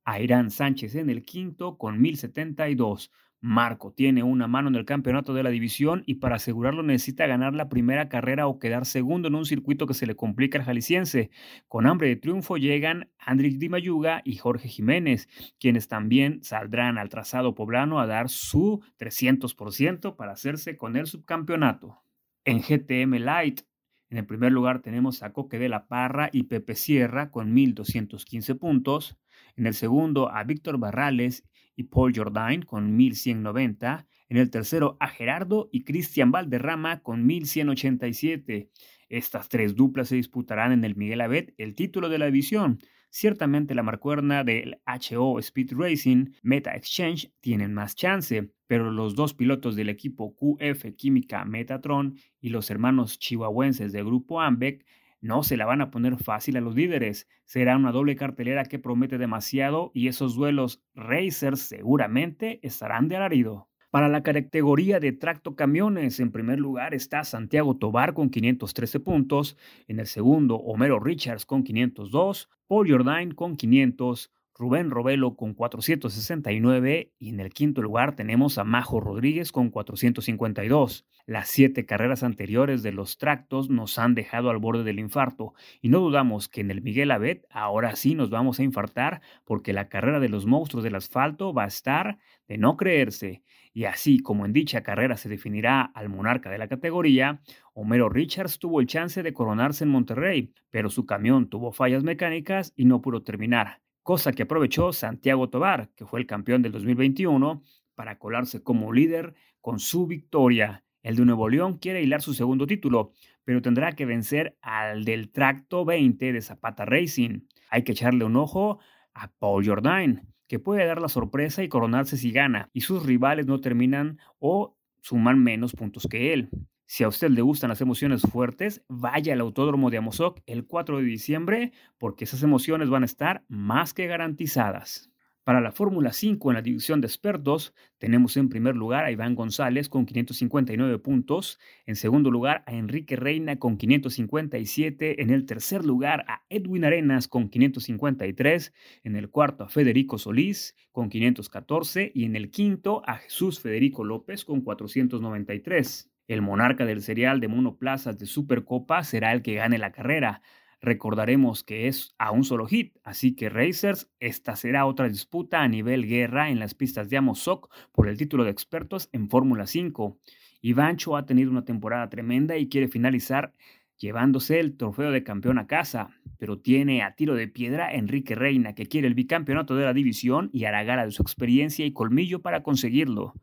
a Irán Sánchez en el quinto con 1072. Marco tiene una mano en el campeonato de la división y para asegurarlo necesita ganar la primera carrera o quedar segundo en un circuito que se le complica al jalisciense. Con hambre de triunfo llegan Andrés Di Mayuga y Jorge Jiménez, quienes también saldrán al trazado poblano a dar su 300% para hacerse con el subcampeonato. En GTM Light, en el primer lugar tenemos a Coque de la Parra y Pepe Sierra con 1.215 puntos. En el segundo a Víctor Barrales y Paul Jordain con 1190. En el tercero a Gerardo y Cristian Valderrama con 1187. Estas tres duplas se disputarán en el Miguel Abet el título de la división. Ciertamente la marcuerna del HO Speed Racing Meta Exchange tienen más chance, pero los dos pilotos del equipo QF Química Metatron y los hermanos chihuahuenses del grupo Ambec no se la van a poner fácil a los líderes. Será una doble cartelera que promete demasiado y esos duelos racers seguramente estarán de alarido. Para la categoría de tracto camiones, en primer lugar está Santiago Tobar con 513 puntos, en el segundo Homero Richards con 502, Paul Jordain con 500, Rubén Robelo con 469 y en el quinto lugar tenemos a Majo Rodríguez con 452. Las siete carreras anteriores de los tractos nos han dejado al borde del infarto y no dudamos que en el Miguel Abet ahora sí nos vamos a infartar porque la carrera de los monstruos del asfalto va a estar de no creerse. Y así como en dicha carrera se definirá al monarca de la categoría, Homero Richards tuvo el chance de coronarse en Monterrey, pero su camión tuvo fallas mecánicas y no pudo terminar, cosa que aprovechó Santiago Tobar, que fue el campeón del 2021, para colarse como líder con su victoria. El de Nuevo León quiere hilar su segundo título, pero tendrá que vencer al del Tracto 20 de Zapata Racing. Hay que echarle un ojo a Paul Jordain, que puede dar la sorpresa y coronarse si gana, y sus rivales no terminan o suman menos puntos que él. Si a usted le gustan las emociones fuertes, vaya al Autódromo de Amozoc el 4 de diciembre, porque esas emociones van a estar más que garantizadas. Para la Fórmula 5 en la división de expertos, tenemos en primer lugar a Iván González con 559 puntos, en segundo lugar a Enrique Reina con 557, en el tercer lugar a Edwin Arenas con 553, en el cuarto a Federico Solís con 514 y en el quinto a Jesús Federico López con 493. El monarca del serial de monoplazas de Supercopa será el que gane la carrera. Recordaremos que es a un solo hit, así que Racers, esta será otra disputa a nivel guerra en las pistas de Amozoc por el título de expertos en Fórmula 5. Ivancho ha tenido una temporada tremenda y quiere finalizar llevándose el trofeo de campeón a casa, pero tiene a tiro de piedra Enrique Reina, que quiere el bicampeonato de la división y hará gala de su experiencia y colmillo para conseguirlo.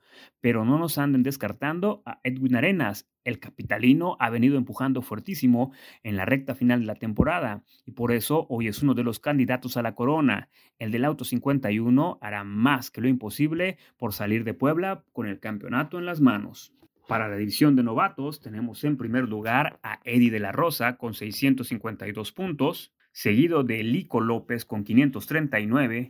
Pero no nos anden descartando a Edwin Arenas. El capitalino ha venido empujando fuertísimo en la recta final de la temporada y por eso hoy es uno de los candidatos a la corona. El del Auto 51 hará más que lo imposible por salir de Puebla con el campeonato en las manos. Para la división de novatos tenemos en primer lugar a Eddie de la Rosa con 652 puntos, seguido de Lico López con 539,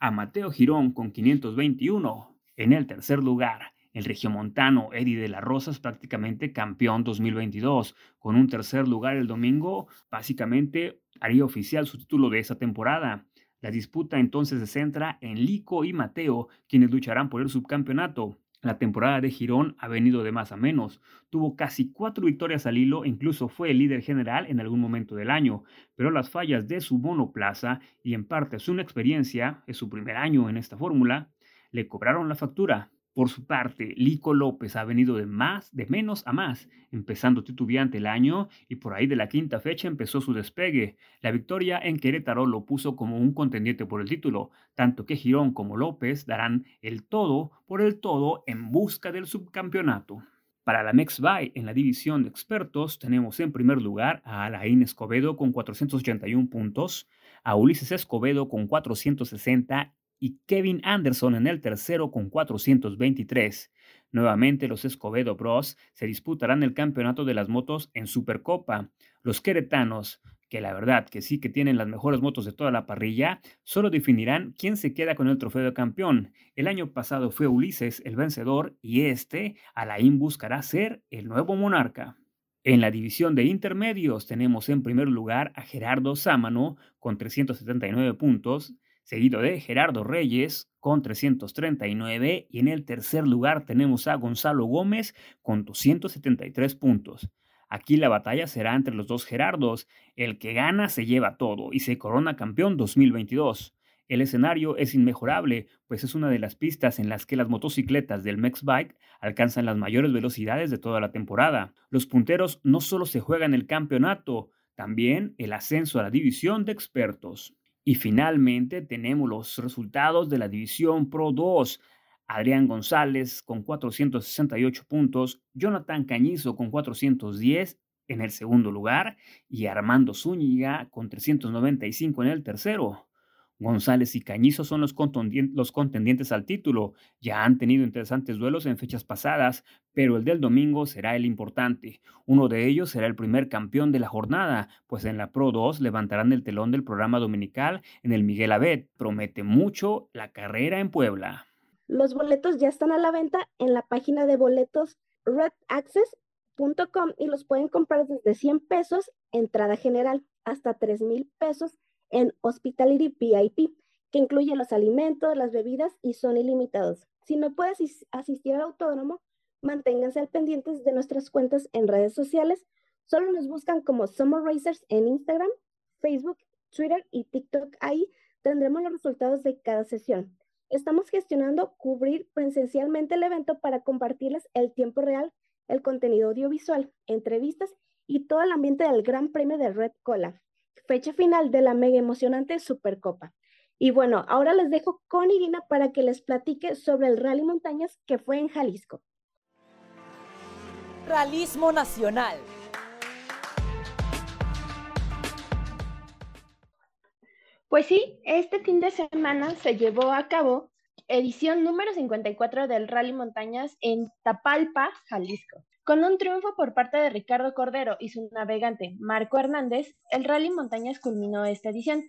a Mateo Girón con 521. En el tercer lugar, el regiomontano Eddie de la Rosa es prácticamente campeón 2022. Con un tercer lugar el domingo, básicamente haría oficial su título de esa temporada. La disputa entonces se centra en Lico y Mateo, quienes lucharán por el subcampeonato. La temporada de Girón ha venido de más a menos. Tuvo casi cuatro victorias al hilo incluso fue el líder general en algún momento del año, pero las fallas de su monoplaza y en parte su inexperiencia, es su primer año en esta fórmula, le cobraron la factura. Por su parte, Lico López ha venido de más, de menos a más, empezando titubeante el año y por ahí de la quinta fecha empezó su despegue. La victoria en Querétaro lo puso como un contendiente por el título, tanto que Girón como López darán el todo por el todo en busca del subcampeonato. Para la Mexby en la división de expertos tenemos en primer lugar a Alain Escobedo con 481 puntos, a Ulises Escobedo con 460 y Kevin Anderson en el tercero con 423. Nuevamente los Escobedo Bros se disputarán el campeonato de las motos en Supercopa. Los queretanos, que la verdad que sí que tienen las mejores motos de toda la parrilla, solo definirán quién se queda con el trofeo de campeón. El año pasado fue Ulises el vencedor y este, Alain buscará ser el nuevo monarca. En la división de intermedios tenemos en primer lugar a Gerardo Sámano con 379 puntos, seguido de Gerardo Reyes con 339 y en el tercer lugar tenemos a Gonzalo Gómez con 273 puntos. Aquí la batalla será entre los dos Gerardos, el que gana se lleva todo y se corona campeón 2022. El escenario es inmejorable, pues es una de las pistas en las que las motocicletas del Mexbike alcanzan las mayores velocidades de toda la temporada. Los punteros no solo se juegan el campeonato, también el ascenso a la división de expertos. Y finalmente tenemos los resultados de la División Pro 2. Adrián González con 468 puntos, Jonathan Cañizo con 410 en el segundo lugar y Armando Zúñiga con 395 en el tercero. González y Cañizo son los, contendientes al título. Ya han tenido interesantes duelos en fechas pasadas, pero el del domingo será el importante. Uno de ellos será el primer campeón de la jornada, pues en la Pro 2 levantarán el telón del programa dominical en el Miguel Abed. Promete mucho la carrera en Puebla. Los boletos ya están a la venta en la página de boletos redaccess.com y los pueden comprar desde 100 pesos, entrada general, hasta 3 mil pesos en Hospitality VIP, que incluye los alimentos, las bebidas y son ilimitados. Si no puedes asistir al autódromo, manténganse al pendientes de nuestras cuentas en redes sociales. Solo nos buscan como Summer Racers en Instagram, Facebook, Twitter y TikTok. Ahí tendremos los resultados de cada sesión. Estamos gestionando cubrir presencialmente el evento para compartirles el tiempo real, el contenido audiovisual, entrevistas y todo el ambiente del Gran Premio de Red Cola, fecha final de la mega emocionante Supercopa. Y bueno, ahora les dejo con Irina para que les platique sobre el Rally Montañas que fue en Jalisco. Realismo Nacional. Pues sí, este fin de semana se llevó a cabo edición número 54 del Rally Montañas en Tapalpa, Jalisco. Con un triunfo por parte de Ricardo Cordero y su navegante Marco Hernández, el Rally Montañas culminó esta edición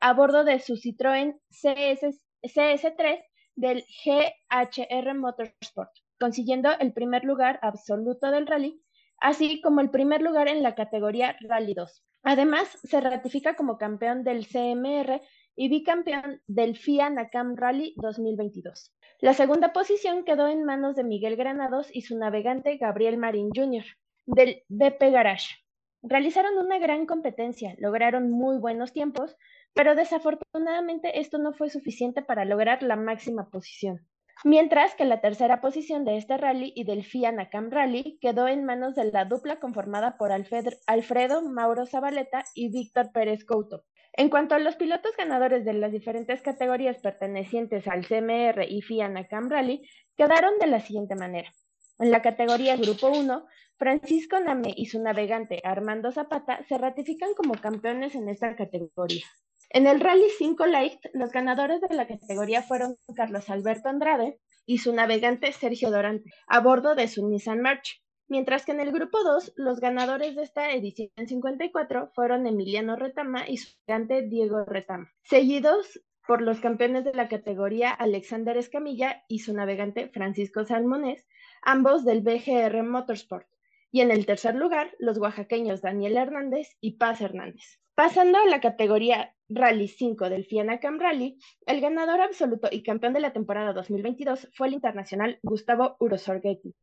a bordo de su Citroën CS, CS3 del GHR Motorsport, consiguiendo el primer lugar absoluto del rally, así como el primer lugar en la categoría Rally 2. Además, se ratifica como campeón del CMR y bicampeón del FIA Nakam Rally 2022. La segunda posición quedó en manos de Miguel Granados y su navegante Gabriel Marín Jr. del BP Garage. Realizaron una gran competencia, lograron muy buenos tiempos, pero desafortunadamente esto no fue suficiente para lograr la máxima posición mientras que la tercera posición de este rally y del FIA Nakam Rally quedó en manos de la dupla conformada por Alfredo Mauro Zabaleta y Víctor Pérez Couto. En cuanto a los pilotos ganadores de las diferentes categorías pertenecientes al CMR y FIA Nakam Rally, quedaron de la siguiente manera. En la categoría Grupo 1, Francisco Name y su navegante Armando Zapata se ratifican como campeones en esta categoría. En el Rally 5 Light, los ganadores de la categoría fueron Carlos Alberto Andrade y su navegante Sergio Dorante, a bordo de su Nissan March, mientras que en el grupo 2, los ganadores de esta edición 54 fueron Emiliano Retama y su navegante Diego Retama, seguidos por los campeones de la categoría Alexander Escamilla y su navegante Francisco Salmonés, ambos del BGR Motorsport. Y en el tercer lugar, los oaxaqueños Daniel Hernández y Paz Hernández. Pasando a la categoría Rally 5 del Fianacam Rally, el ganador absoluto y campeón de la temporada 2022 fue el internacional Gustavo Urosorghetti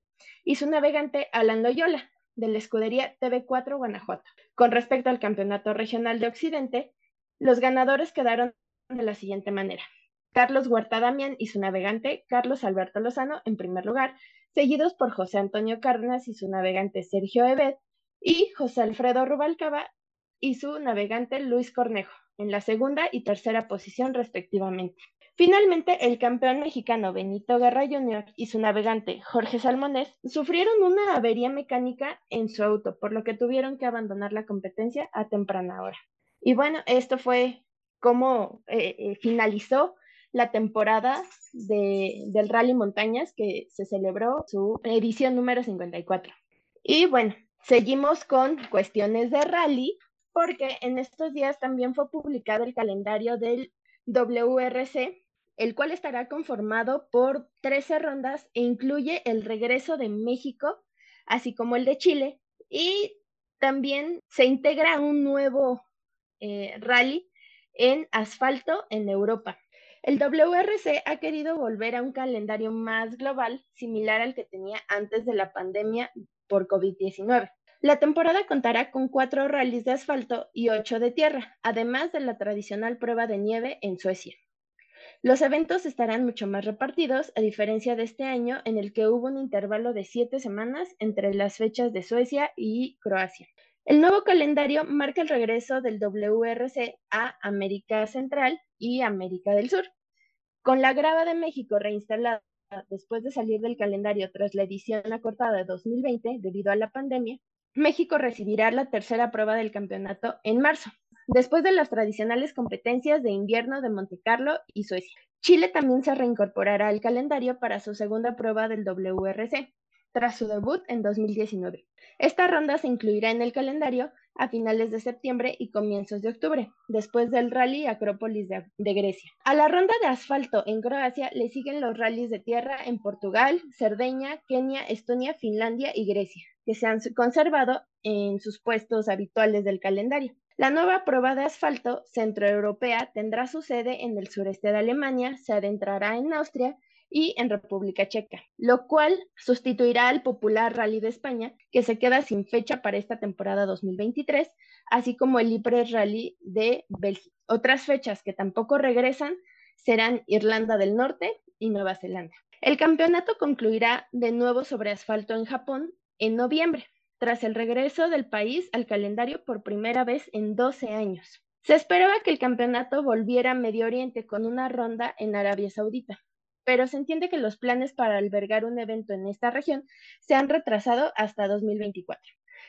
y su navegante Alan Loyola, de la escudería TV4 Guanajuato. Con respecto al campeonato regional de Occidente, los ganadores quedaron de la siguiente manera. Carlos Huerta Damián y su navegante Carlos Alberto Lozano en primer lugar, seguidos por José Antonio Cárdenas y su navegante Sergio Ebed y José Alfredo Rubalcaba y su navegante Luis Cornejo, en la segunda y tercera posición respectivamente. Finalmente, el campeón mexicano Benito Guerra Jr. y su navegante Jorge Salmonés sufrieron una avería mecánica en su auto, por lo que tuvieron que abandonar la competencia a temprana hora. Y bueno, esto fue como eh, eh, finalizó la temporada del Rally Montañas que se celebró su edición número 54. Y bueno, seguimos con cuestiones de rally porque en estos días también fue publicado el calendario del WRC, el cual estará conformado por 13 rondas e incluye el regreso de México, así como el de Chile, y también se integra un nuevo eh, rally en asfalto en Europa. El WRC ha querido volver a un calendario más global, similar al que tenía antes de la pandemia por COVID-19. La temporada contará con cuatro rallies de asfalto y ocho de tierra, además de la tradicional prueba de nieve en Suecia. Los eventos estarán mucho más repartidos, a diferencia de este año en el que hubo un intervalo de siete semanas entre las fechas de Suecia y Croacia. El nuevo calendario marca el regreso del WRC a América Central y América del Sur. Con la grava de México reinstalada después de salir del calendario tras la edición acortada de 2020 debido a la pandemia, México recibirá la tercera prueba del campeonato en marzo, después de las tradicionales competencias de invierno de Montecarlo y Suecia. Chile también se reincorporará al calendario para su segunda prueba del WRC, tras su debut en 2019. Esta ronda se incluirá en el calendario a finales de septiembre y comienzos de octubre, después del rally Acrópolis de, de, Grecia. A la ronda de asfalto en Croacia le siguen los rallies de tierra en Portugal, Cerdeña, Kenia, Estonia, Finlandia y Grecia que se han conservado en sus puestos habituales del calendario. La nueva prueba de asfalto centroeuropea tendrá su sede en el sureste de Alemania, se adentrará en Austria y en República Checa, lo cual sustituirá al popular Rally de España, que se queda sin fecha para esta temporada 2023, así como el Ypres Rally de Bélgica. Otras fechas que tampoco regresan serán Irlanda del Norte y Nueva Zelanda. El campeonato concluirá de nuevo sobre asfalto en Japón en noviembre, tras el regreso del país al calendario por primera vez en 12 años. Se esperaba que el campeonato volviera a Medio Oriente con una ronda en Arabia Saudita, pero se entiende que los planes para albergar un evento en esta región se han retrasado hasta 2024.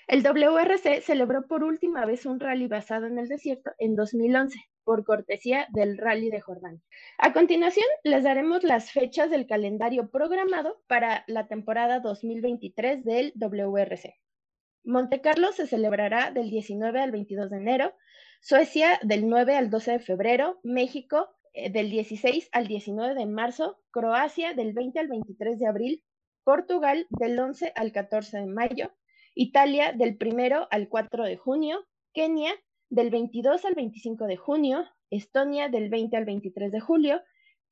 El WRC celebró por última vez un rally basado en el desierto en 2011, por cortesía del Rally de Jordán. A continuación, les daremos las fechas del calendario programado para la temporada 2023 del WRC. Monte Carlo se celebrará del 19 al 22 de enero, Suecia del 9 al 12 de febrero, México eh, del 16 al 19 de marzo, Croacia del 20 al 23 de abril, Portugal del 11 al 14 de mayo, Italia del 1 al 4 de junio, Kenia del 22 al 25 de junio, Estonia del 20 al 23 de julio,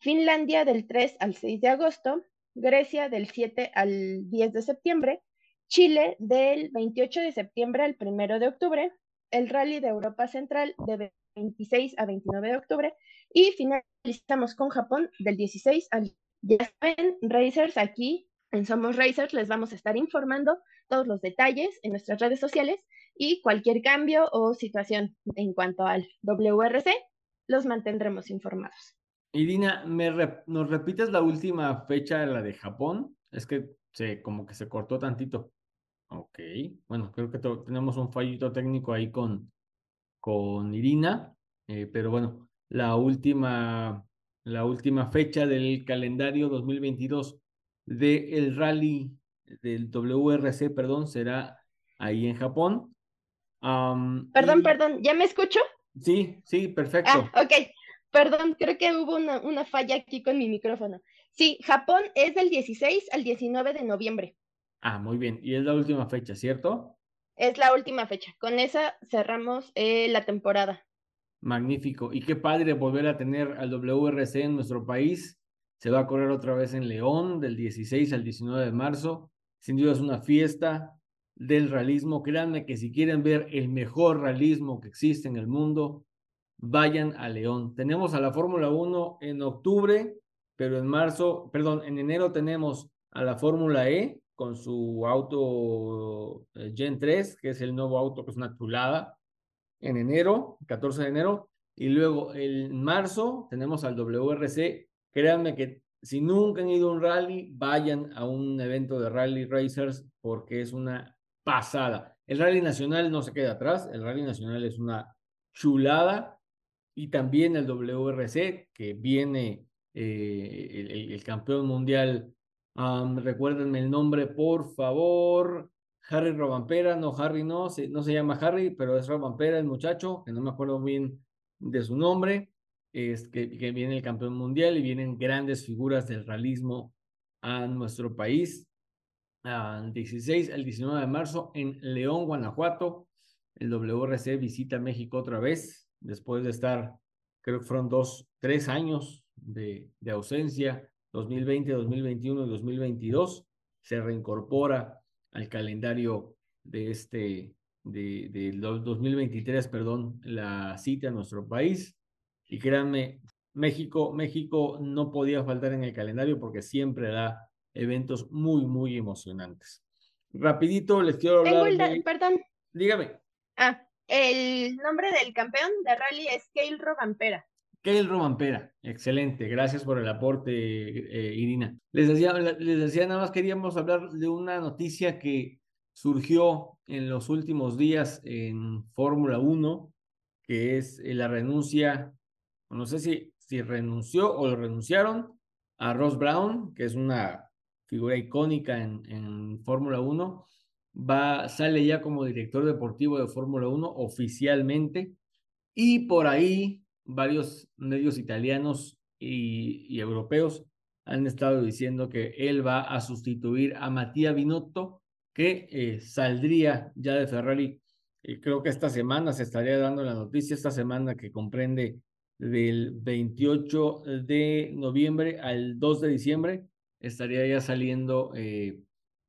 Finlandia del 3 al 6 de agosto, Grecia del 7 al 10 de septiembre, Chile del 28 de septiembre al 1 de octubre, el Rally de Europa Central de 26 a 29 de octubre y finalizamos con Japón del 16 al ya saben, Racers aquí en Somos Racers les vamos a estar informando todos los detalles en nuestras redes sociales y cualquier cambio o situación en cuanto al WRC los mantendremos informados. Irina, ¿me ¿nos repites la última fecha, la de Japón? Es que se, como que se cortó tantito. Ok, bueno, creo que tenemos un fallito técnico ahí con, con Irina, eh, pero bueno, la última, la última fecha del calendario 2022 del rally del WRC, perdón, será ahí en Japón. perdón, perdón, ¿ya me escucho? Sí, sí, perfecto. Ah, ok, perdón, creo que hubo una, una falla aquí con mi micrófono. Sí, Japón es del 16 al 19 de noviembre. Ah, muy bien. Y es la última fecha, ¿cierto? Es la última fecha. Con esa cerramos eh, la temporada. Magnífico. Y qué padre volver a tener al WRC en nuestro país. Se va a correr otra vez en León del 16 al 19 de marzo. Sin duda es una fiesta del realismo. Créanme que si quieren ver el mejor realismo que existe en el mundo, vayan a León. Tenemos a la Fórmula 1 en octubre, pero en marzo, perdón, en enero tenemos a la Fórmula E con su auto eh, Gen 3, que es el nuevo auto que es una chulada, en enero, 14 de enero, y luego en marzo tenemos al WRC. Créanme que si nunca han ido a un rally, vayan a un evento de Rally Racers porque es una pasada. El Rally Nacional no se queda atrás, el Rally Nacional es una chulada y también el WRC que viene eh, el, el campeón mundial recuérdenme el nombre, por favor. Harry Robampera, no, Harry no, no se llama Harry, pero es Robampera el muchacho, que no me acuerdo bien de su nombre, es que, que viene el campeón mundial y vienen grandes figuras del realismo a nuestro país. El 16 al 19 de marzo en León, Guanajuato, el WRC visita México otra vez, después de estar, creo que fueron dos, tres años de ausencia 2020, 2021 y 2022 se reincorpora al calendario de este, de, de 2023, perdón, la cita a nuestro país. Y créanme, México, México no podía faltar en el calendario porque siempre da eventos muy, muy emocionantes. Rapidito les quiero hablar. Tengo perdón. Dígame. Ah, el nombre del campeón de rally es Keil Rogampera. Keil Romampera, excelente, gracias por el aporte, eh, Irina. Les decía, les decía, nada más queríamos hablar de una noticia que surgió en los últimos días en Fórmula 1, que es eh, la renuncia, no sé si, si renunció o lo renunciaron a Ross Brown, que es una figura icónica en, en Fórmula 1, va, sale ya como director deportivo de Fórmula 1 oficialmente, y por ahí varios medios italianos y, europeos han estado diciendo que él va a sustituir a Matías Binotto, que eh, saldría ya de Ferrari. y creo que esta semana se estaría dando la noticia, esta semana que comprende del 28 de noviembre al 2 de diciembre, estaría ya saliendo eh,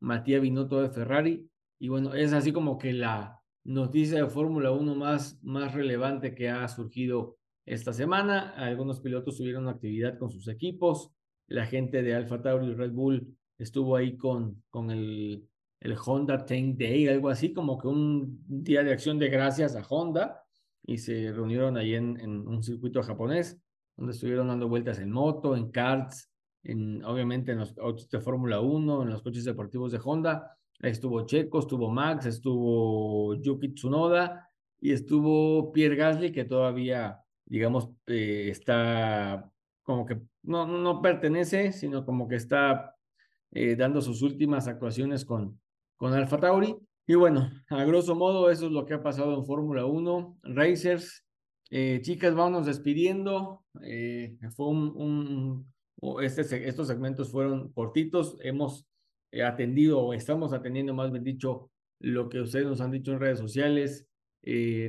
Binotto de Ferrari. Y bueno, es así como que la noticia de Fórmula 1 más, más relevante que ha surgido esta semana. Algunos pilotos tuvieron actividad con sus equipos. La gente de Alfa Tauri y Red Bull estuvo ahí con, con el, el Honda Tank Day, algo así como que un día de acción de gracias a Honda y se reunieron ahí en, en un circuito japonés donde estuvieron dando vueltas en moto, en karts, en, obviamente en los autos de Fórmula 1, en los coches deportivos de Honda. estuvo Checo, estuvo Max, estuvo Yuki Tsunoda y estuvo Pierre Gasly, que todavía, digamos, eh, está como que no, no pertenece, sino como que está eh, dando sus últimas actuaciones con, con Alfa Tauri. Y bueno, a grosso modo, eso es lo que ha pasado en Fórmula 1. Racers, eh, chicas, vámonos despidiendo. Fue un, este, estos segmentos fueron cortitos. Hemos atendido, o estamos atendiendo más bien dicho, lo que ustedes nos han dicho en redes sociales,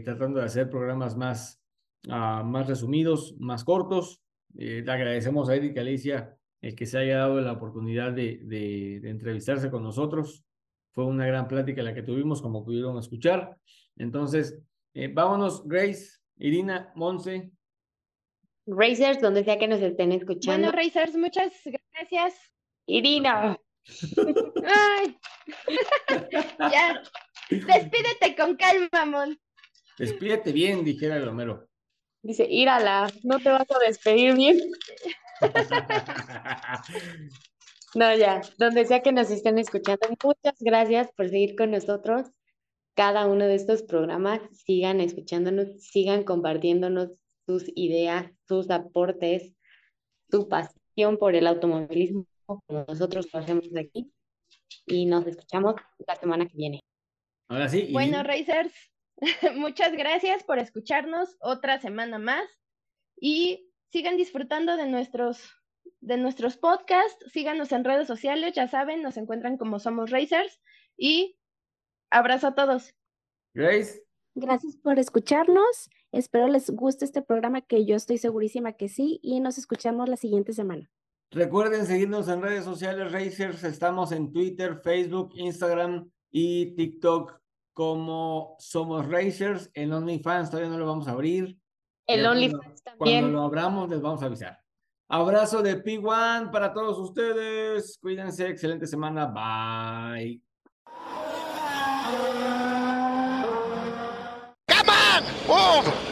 tratando de hacer programas más, uh, más resumidos, más cortos. le agradecemos a Eric y Alicia el que se haya dado la oportunidad de, de, de entrevistarse con nosotros. Fue una gran plática la que tuvimos, como pudieron escuchar. Entonces, vámonos, Grace, Irina, Monse. Racers, donde sea que nos estén escuchando. Bueno, Racers, muchas gracias. Irina. Ay. ya. Despídete con calma, Mon. Despídete bien, dijera el Homero. Dice, írala, no te vas a despedir bien. no, ya, donde sea que nos estén escuchando, muchas gracias por seguir con nosotros cada uno de estos programas, sigan escuchándonos, sigan compartiéndonos sus ideas, sus aportes, su pasión por el automovilismo, como nosotros lo hacemos aquí. Y nos escuchamos la semana que viene. Ahora sí. Bueno, Racers, muchas gracias por escucharnos otra semana más y sigan disfrutando de nuestros de nuestros podcasts, síganos en redes sociales, ya saben, nos encuentran como Somos Racers y Abrazo a todos. Grace. Gracias por escucharnos. Espero les guste este programa que yo estoy segurísima que sí y nos escuchamos la siguiente semana. Recuerden seguirnos en redes sociales Racers. Estamos en Twitter, Facebook, Instagram y TikTok como Somos Racers. En OnlyFans todavía no lo vamos a abrir. El OnlyFans también. Cuando lo abramos les vamos a avisar. Abrazo de P1 para todos ustedes. Cuídense. Excelente semana. Bye. Come on! Move!